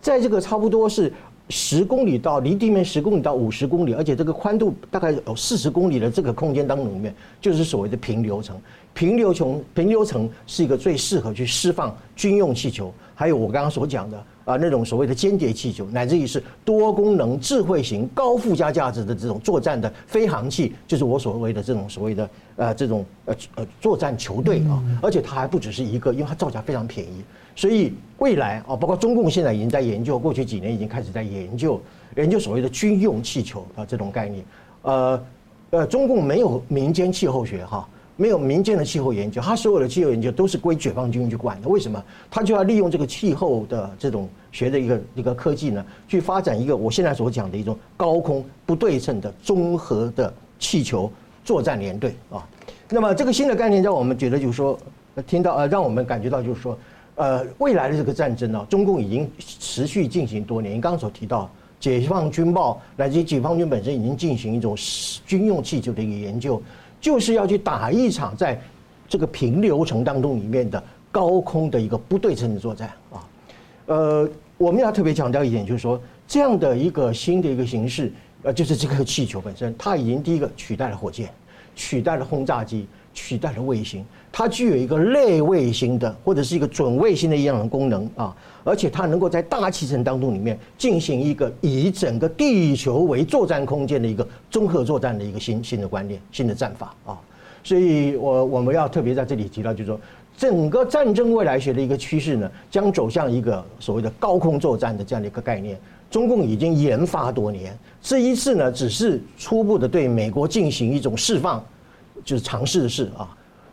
在这个差不多是十公里到离地面十公里到五十公里，而且这个宽度大概有四十公里的这个空间当中里面，就是所谓的平流层。平流层平流层是一个最适合去释放军用气球，还有我刚刚所讲的。啊，那种所谓的间谍气球，乃至于是多功能、智慧型、高附加价值的这种作战的飞行器，就是我所谓的这种所谓的呃这种呃呃作战球队啊，而且它还不只是一个，因为它造价非常便宜，所以未来啊，包括中共现在已经在研究，过去几年已经开始在研究研究所谓的军用气球啊这种概念，呃呃，中共没有民间气候学哈。没有民间的气候研究，他所有的气候研究都是归解放军去管的。为什么？他就要利用这个气候的这种学的一个一个科技呢，去发展一个我现在所讲的一种高空不对称的综合的气球作战联队啊。那么这个新的概念让我们觉得就是说，听到呃，让我们感觉到就是说，呃，未来的这个战争呢，中共已经持续进行多年。你刚刚所提到，解放军报乃至解放军本身已经进行一种军用气球的一个研究。就是要去打一场在这个平流层当中里面的高空的一个不对称的作战啊，呃，我们要特别强调一点，就是说这样的一个新的一个形式，呃，就是这个气球本身，它已经第一个取代了火箭，取代了轰炸机，取代了卫星，它具有一个类卫星的或者是一个准卫星的一样的功能啊。而且它能够在大气层当中里面进行一个以整个地球为作战空间的一个综合作战的一个新新的观念、新的战法啊，所以我我们要特别在这里提到，就是说整个战争未来学的一个趋势呢，将走向一个所谓的高空作战的这样的一个概念。中共已经研发多年，这一次呢，只是初步的对美国进行一种释放，就是尝试的事啊。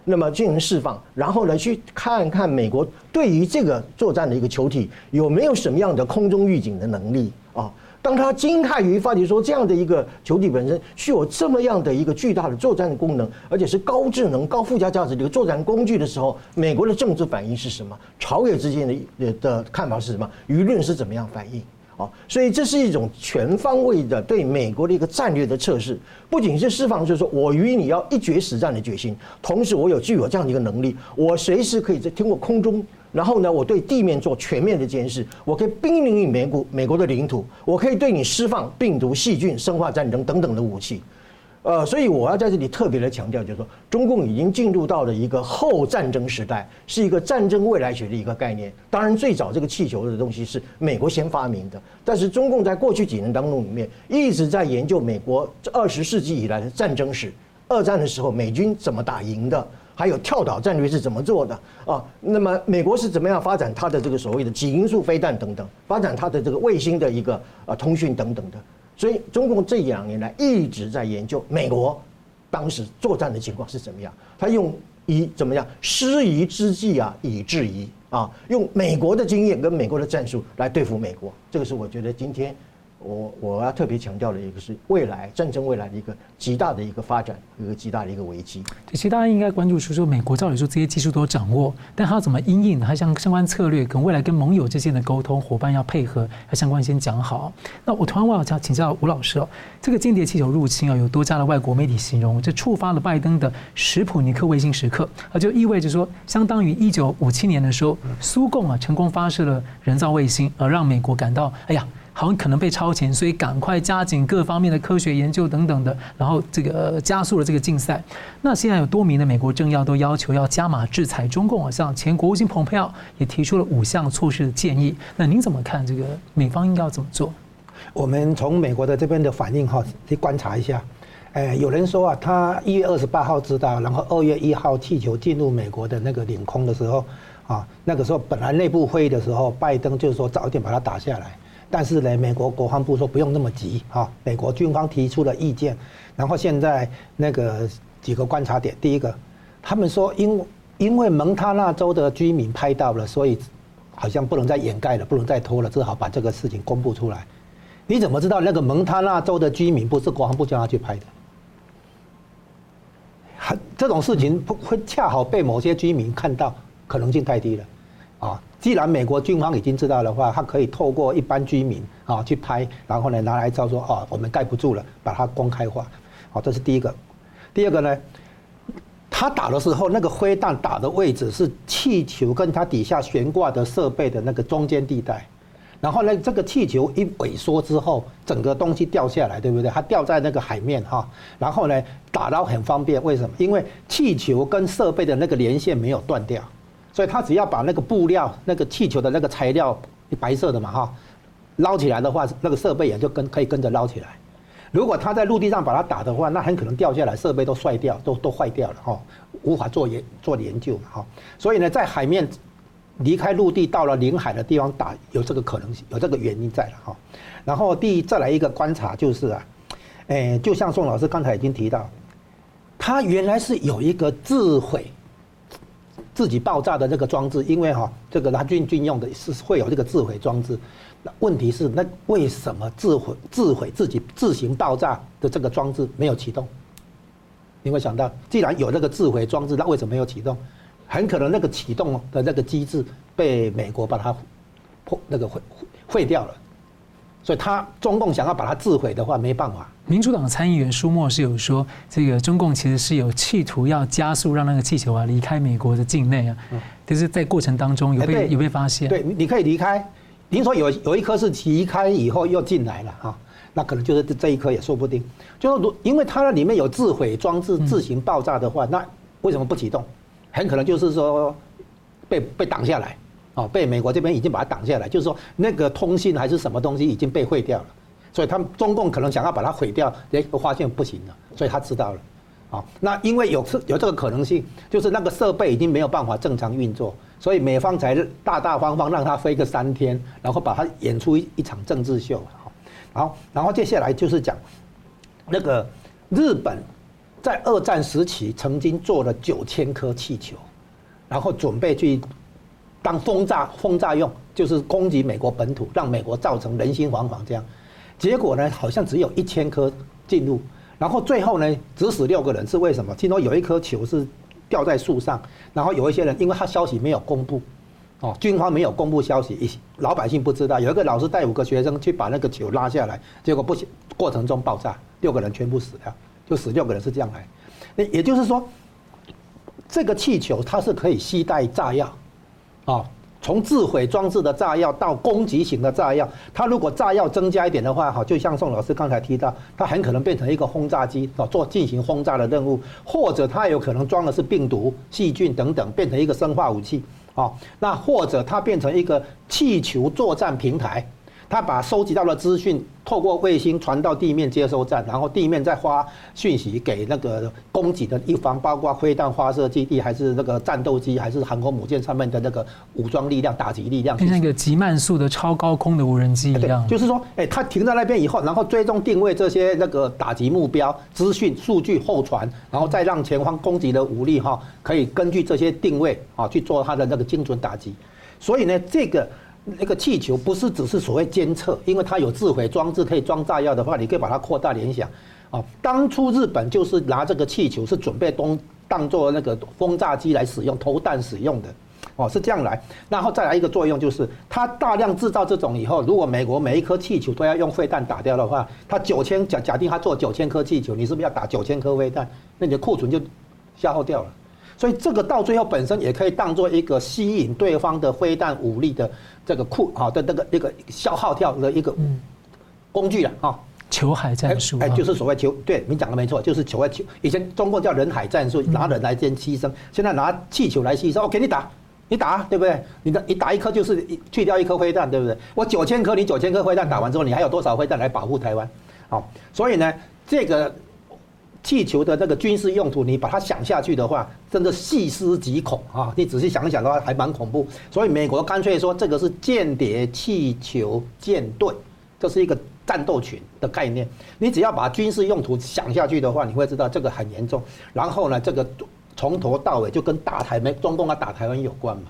那么进行释放，然后呢，去看看美国对于这个作战的一个球体有没有什么样的空中预警的能力啊？当他惊叹于发觉说这样的一个球体本身具有这么样的一个巨大的作战的功能，而且是高智能、高附加价值的一个作战工具的时候，美国的政治反应是什么？朝野之间的的看法是什么？舆论是怎么样反应？啊，所以这是一种全方位的对美国的一个战略的测试，不仅是释放，就是说我与你要一决死战的决心，同时我有具有这样的一个能力，我随时可以在通过空中，然后呢，我对地面做全面的监视，我可以濒临于美国美国的领土，我可以对你释放病毒、细菌、生化战争等等的武器。呃，所以我要在这里特别的强调，就是说，中共已经进入到了一个后战争时代，是一个战争未来学的一个概念。当然，最早这个气球的东西是美国先发明的，但是中共在过去几年当中里面一直在研究美国这二十世纪以来的战争史。二战的时候，美军怎么打赢的？还有跳岛战略是怎么做的？啊，那么美国是怎么样发展它的这个所谓的几因素飞弹等等，发展它的这个卫星的一个啊通讯等等的。所以，中共这两年来一直在研究美国当时作战的情况是怎么样。他用以怎么样师夷之计啊，以制夷啊，用美国的经验跟美国的战术来对付美国。这个是我觉得今天。我我要特别强调的一个是未来战争未来的一个极大的一个发展，一个极大的一个危机。其实大家应该关注，是说美国照理说这些技术都掌握，但他要怎么因应？他相相关策略跟未来跟盟友之间的沟通伙伴要配合，要相关先讲好。那我突然我要请请教吴老师哦，这个间谍气球入侵啊，有多家的外国媒体形容，这触发了拜登的史普尼克卫星时刻，啊，就意味着说，相当于一九五七年的时候，苏共啊成功发射了人造卫星，而让美国感到哎呀。好像可能被超前，所以赶快加紧各方面的科学研究等等的，然后这个加速了这个竞赛。那现在有多名的美国政要都要求要加码制裁中共，像前国务卿蓬佩奥也提出了五项措施的建议。那您怎么看这个美方应该要怎么做？我们从美国的这边的反应哈，去观察一下。哎，有人说啊，他一月二十八号知道，然后二月一号气球进入美国的那个领空的时候，啊，那个时候本来内部会议的时候，拜登就是说早一点把它打下来，但是呢，美国国防部说不用那么急啊，美国军方提出了意见，然后现在那个几个观察点，第一个，他们说因因为蒙塔纳州的居民拍到了，所以好像不能再掩盖了，不能再拖了，只好把这个事情公布出来。你怎么知道那个蒙塔纳州的居民不是国防部叫他去拍的？这种事情不会恰好被某些居民看到，可能性太低了，既然美国军方已经知道的话，他可以透过一般居民啊去拍，然后呢拿来照说哦，我们盖不住了，把它公开化，好，这是第一个。第二个呢，他打的时候那个灰弹打的位置是气球跟它底下悬挂的设备的那个中间地带。然后呢，这个气球一萎缩之后，整个东西掉下来，对不对？它掉在那个海面哈。然后呢，打捞很方便，为什么？因为气球跟设备的那个连线没有断掉，所以他只要把那个布料、那个气球的那个材料，白色的嘛哈，捞起来的话，那个设备也就跟可以跟着捞起来。如果他在陆地上把它打的话，那很可能掉下来，设备都摔掉，都都坏掉了哈，无法做研做研究哈。所以呢，在海面。离开陆地到了领海的地方打，有这个可能性，有这个原因在了哈。然后第再来一个观察就是啊，诶，就像宋老师刚才已经提到，它原来是有一个智慧、自己爆炸的这个装置，因为哈这个它军军用的是会有这个自毁装置。那问题是，那为什么自毁、自毁自己自行爆炸的这个装置没有启动？你会想到，既然有这个自毁装置，那为什么没有启动？很可能那个启动的那个机制被美国把它破那个毁毁掉了，所以他中共想要把它自毁的话没办法。民主党参议员舒默是有说，这个中共其实是有企图要加速让那个气球啊离开美国的境内啊，但是在过程当中有被有被发现。对，你可以离开。您说有有一颗是离开以后又进来了啊，那可能就是这一颗也说不定。就是如因为它那里面有自毁装置自行爆炸的话，那为什么不启动？很可能就是说被被挡下来，哦，被美国这边已经把它挡下来，就是说那个通信还是什么东西已经被毁掉了，所以他们中共可能想要把它毁掉，结果，发现不行了，所以他知道了，啊，那因为有有这个可能性，就是那个设备已经没有办法正常运作，所以美方才大大方方让它飞个三天，然后把它演出一一场政治秀，好，然后接下来就是讲那个日本。在二战时期，曾经做了九千颗气球，然后准备去当轰炸轰炸用，就是攻击美国本土，让美国造成人心惶惶这样。结果呢，好像只有一千颗进入，然后最后呢，只死六个人，是为什么？听说有一颗球是掉在树上，然后有一些人，因为他消息没有公布，哦，军方没有公布消息，一老百姓不知道。有一个老师带五个学生去把那个球拉下来，结果不行，过程中爆炸，六个人全部死掉。就死六个人是这样来，那也就是说，这个气球它是可以携带炸药，啊，从自毁装置的炸药到攻击型的炸药，它如果炸药增加一点的话，哈，就像宋老师刚才提到，它很可能变成一个轰炸机，啊，做进行轰炸的任务，或者它有可能装的是病毒、细菌等等，变成一个生化武器，啊，那或者它变成一个气球作战平台。他把收集到的资讯透过卫星传到地面接收站，然后地面再发讯息给那个攻击的一方，包括飞弹发射基地，还是那个战斗机，还是航空母舰上面的那个武装力量、打击力量，就像一个极慢速的超高空的无人机一样。就是说，哎，它停在那边以后，然后追踪定位这些那个打击目标资讯数据后传，然后再让前方攻击的武力哈，可以根据这些定位啊去做它的那个精准打击。所以呢，这个。那个气球不是只是所谓监测，因为它有自毁装置可以装炸药的话，你可以把它扩大联想。哦，当初日本就是拿这个气球是准备当当做那个轰炸机来使用，投弹使用的。哦，是这样来。然后再来一个作用就是，它大量制造这种以后，如果美国每一颗气球都要用废弹打掉的话，它九千假假定它做九千颗气球，你是不是要打九千颗飞弹？那你的库存就消耗掉了。所以这个到最后本身也可以当做一个吸引对方的飞弹武力的这个库啊的那个一个消耗掉的一个工具了啊。球海战术，哎，就是所谓球，对你讲的没错，就是球海球。以前中共叫人海战术，拿人来先牺牲，现在拿气球来牺牲。我给你打，你打，对不对？你的你打一颗就是去掉一颗飞弹，对不对？我九千颗，你九千颗飞弹打完之后，你还有多少飞弹来保护台湾？好，所以呢，这个气球的这个军事用途，你把它想下去的话，真的细思极恐啊！你仔细想一想的话，还蛮恐怖。所以美国干脆说这个是间谍气球舰队，这是一个。战斗群的概念，你只要把军事用途想下去的话，你会知道这个很严重。然后呢，这个从头到尾就跟打台没中共要打台湾有关嘛。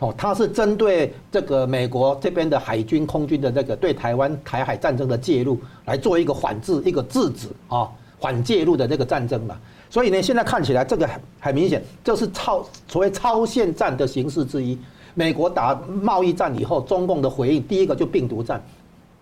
哦，它是针对这个美国这边的海军、空军的这个对台湾台海战争的介入，来做一个反制、一个制止啊，反介入的这个战争嘛。所以呢，现在看起来这个很很明显，这是超所谓超限战的形式之一。美国打贸易战以后，中共的回应第一个就病毒战，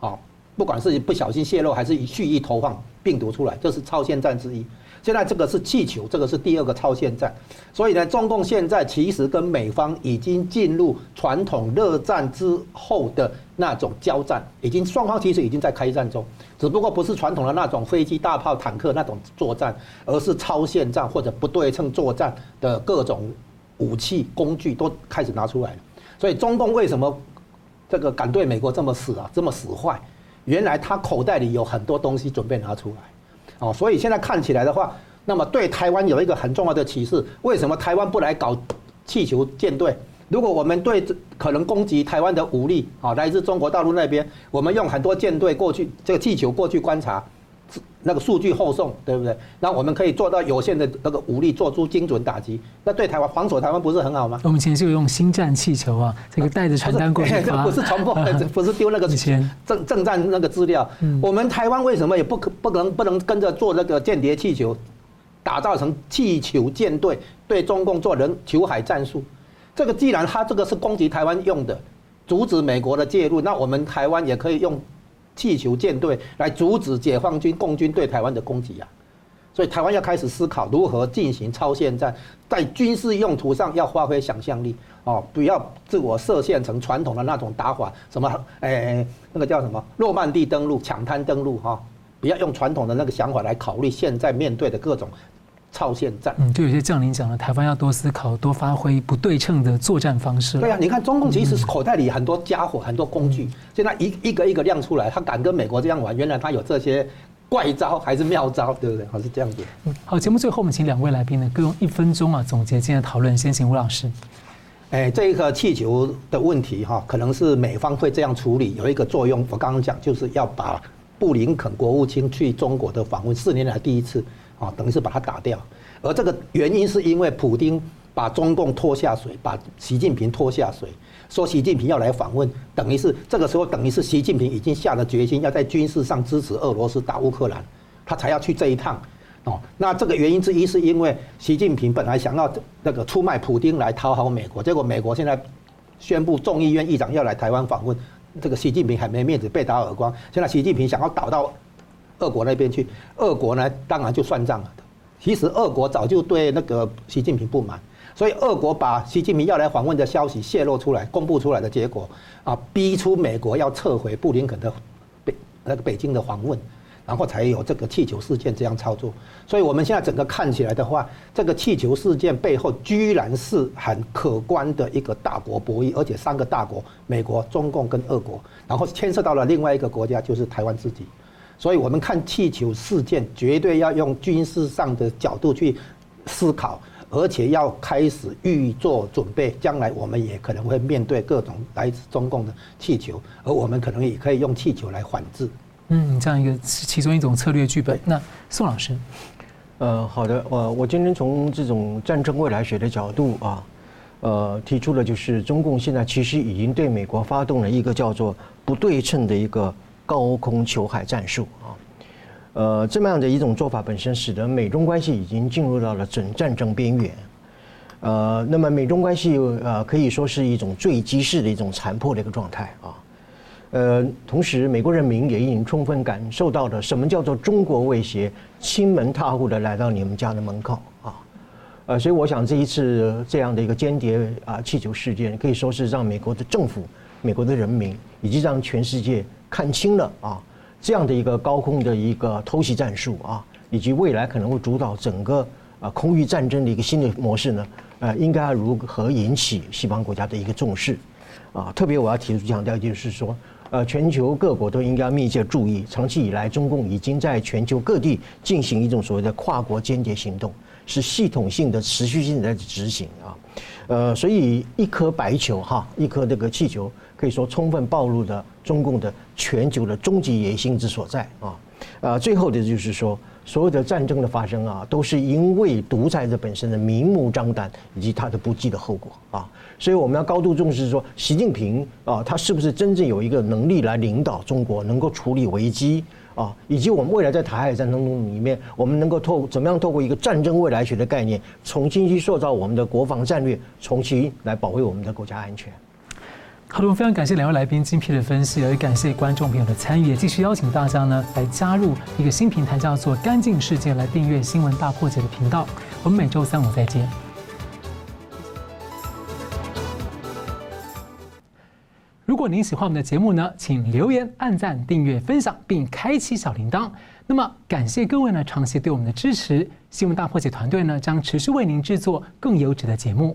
啊。不管是不小心泄露还是蓄意投放病毒出来，这是超限战之一。现在这个是气球，这个是第二个超限战。所以呢，中共现在其实跟美方已经进入传统热战之后的那种交战，已经双方其实已经在开战中，只不过不是传统的那种飞机、大炮、坦克那种作战，而是超限战或者不对称作战的各种武器工具都开始拿出来了。所以中共为什么这个敢对美国这么死啊，这么死坏？原来他口袋里有很多东西准备拿出来，哦，所以现在看起来的话，那么对台湾有一个很重要的启示：为什么台湾不来搞气球舰队？如果我们对可能攻击台湾的武力啊，来自中国大陆那边，我们用很多舰队过去，这个气球过去观察。那个数据后送，对不对？那我们可以做到有限的那个武力做出精准打击，那对台湾防守台湾不是很好吗？我们以前就用星战气球啊，这个带着传单过去发，不是传播，不是丢那个 政政战那个资料。我们台湾为什么也不可不能不能跟着做那个间谍气球，打造成气球舰队，对中共做人球海战术？这个既然他这个是攻击台湾用的，阻止美国的介入，那我们台湾也可以用。气球舰队来阻止解放军共军对台湾的攻击啊！所以台湾要开始思考如何进行超限战，在军事用途上要发挥想象力哦，不要自我设限成传统的那种打法，什么诶那个叫什么诺曼底登陆、抢滩登陆哈，不要用传统的那个想法来考虑现在面对的各种。超限战，嗯，就有些将领讲了，台湾要多思考、多发挥不对称的作战方式。对啊，你看中共其实是口袋里很多家伙、很多工具，现在一一个一个亮出来，他敢跟美国这样玩，原来他有这些怪招还是妙招，对不对？好，是这样子。嗯，好，节目最后我们请两位来宾呢各用一分钟啊总结今天的讨论。先请吴老师。哎，这一个气球的问题哈，可能是美方会这样处理，有一个作用。我刚刚讲就是要把布林肯国务卿去中国的访问四年来第一次。啊，等于是把它打掉，而这个原因是因为普京把中共拖下水，把习近平拖下水，说习近平要来访问，等于是这个时候等于是习近平已经下了决心，要在军事上支持俄罗斯打乌克兰，他才要去这一趟。哦，那这个原因之一是因为习近平本来想要那个出卖普京来讨好美国，结果美国现在宣布众议院议长要来台湾访问，这个习近平还没面子被打耳光，现在习近平想要倒到。俄国那边去，俄国呢，当然就算账了。其实俄国早就对那个习近平不满，所以俄国把习近平要来访问的消息泄露出来，公布出来的结果啊，逼出美国要撤回布林肯的北那个北京的访问，然后才有这个气球事件这样操作。所以我们现在整个看起来的话，这个气球事件背后居然是很可观的一个大国博弈，而且三个大国：美国、中共跟俄国，然后牵涉到了另外一个国家，就是台湾自己。所以，我们看气球事件，绝对要用军事上的角度去思考，而且要开始预做准备。将来我们也可能会面对各种来自中共的气球，而我们可能也可以用气球来反制。嗯，这样一个其中一种策略剧本。那宋老师，呃，好的，我我今天从这种战争未来学的角度啊，呃，提出了就是中共现在其实已经对美国发动了一个叫做不对称的一个。高空求海战术啊，呃，这么样的一种做法本身，使得美中关系已经进入到了准战争边缘。呃，那么美中关系呃可以说是一种坠机式的一种残破的一个状态啊。呃，同时美国人民也已经充分感受到了什么叫做中国威胁，亲门踏户的来到你们家的门口啊。呃，所以我想这一次这样的一个间谍啊气球事件，可以说是让美国的政府、美国的人民以及让全世界看清了啊这样的一个高空的一个偷袭战术啊，以及未来可能会主导整个啊空域战争的一个新的模式呢，呃，应该如何引起西方国家的一个重视啊？特别我要提出强调就是说，呃，全球各国都应该密切注意，长期以来中共已经在全球各地进行一种所谓的跨国间谍行动。是系统性的、持续性的在执行啊，呃，所以一颗白球哈，一颗这个气球，可以说充分暴露了中共的全球的终极野心之所在啊。呃，最后的就是说，所有的战争的发生啊，都是因为独裁者本身的明目张胆以及他的不计的后果啊。所以我们要高度重视说，习近平啊，他是不是真正有一个能力来领导中国，能够处理危机？啊，以及我们未来在台海战争中里面，我们能够透怎么样透过一个战争未来学的概念，重新去塑造我们的国防战略，重新来保卫我们的国家安全。好的，我非常感谢两位来宾精辟的分析，也感谢观众朋友的参与，也继续邀请大家呢来加入一个新平台，叫做“干净世界”，来订阅《新闻大破解》的频道。我们每周三五再见。如果您喜欢我们的节目呢，请留言、按赞、订阅、分享，并开启小铃铛。那么，感谢各位呢长期对我们的支持。新闻大破解团队呢将持续为您制作更优质的节目。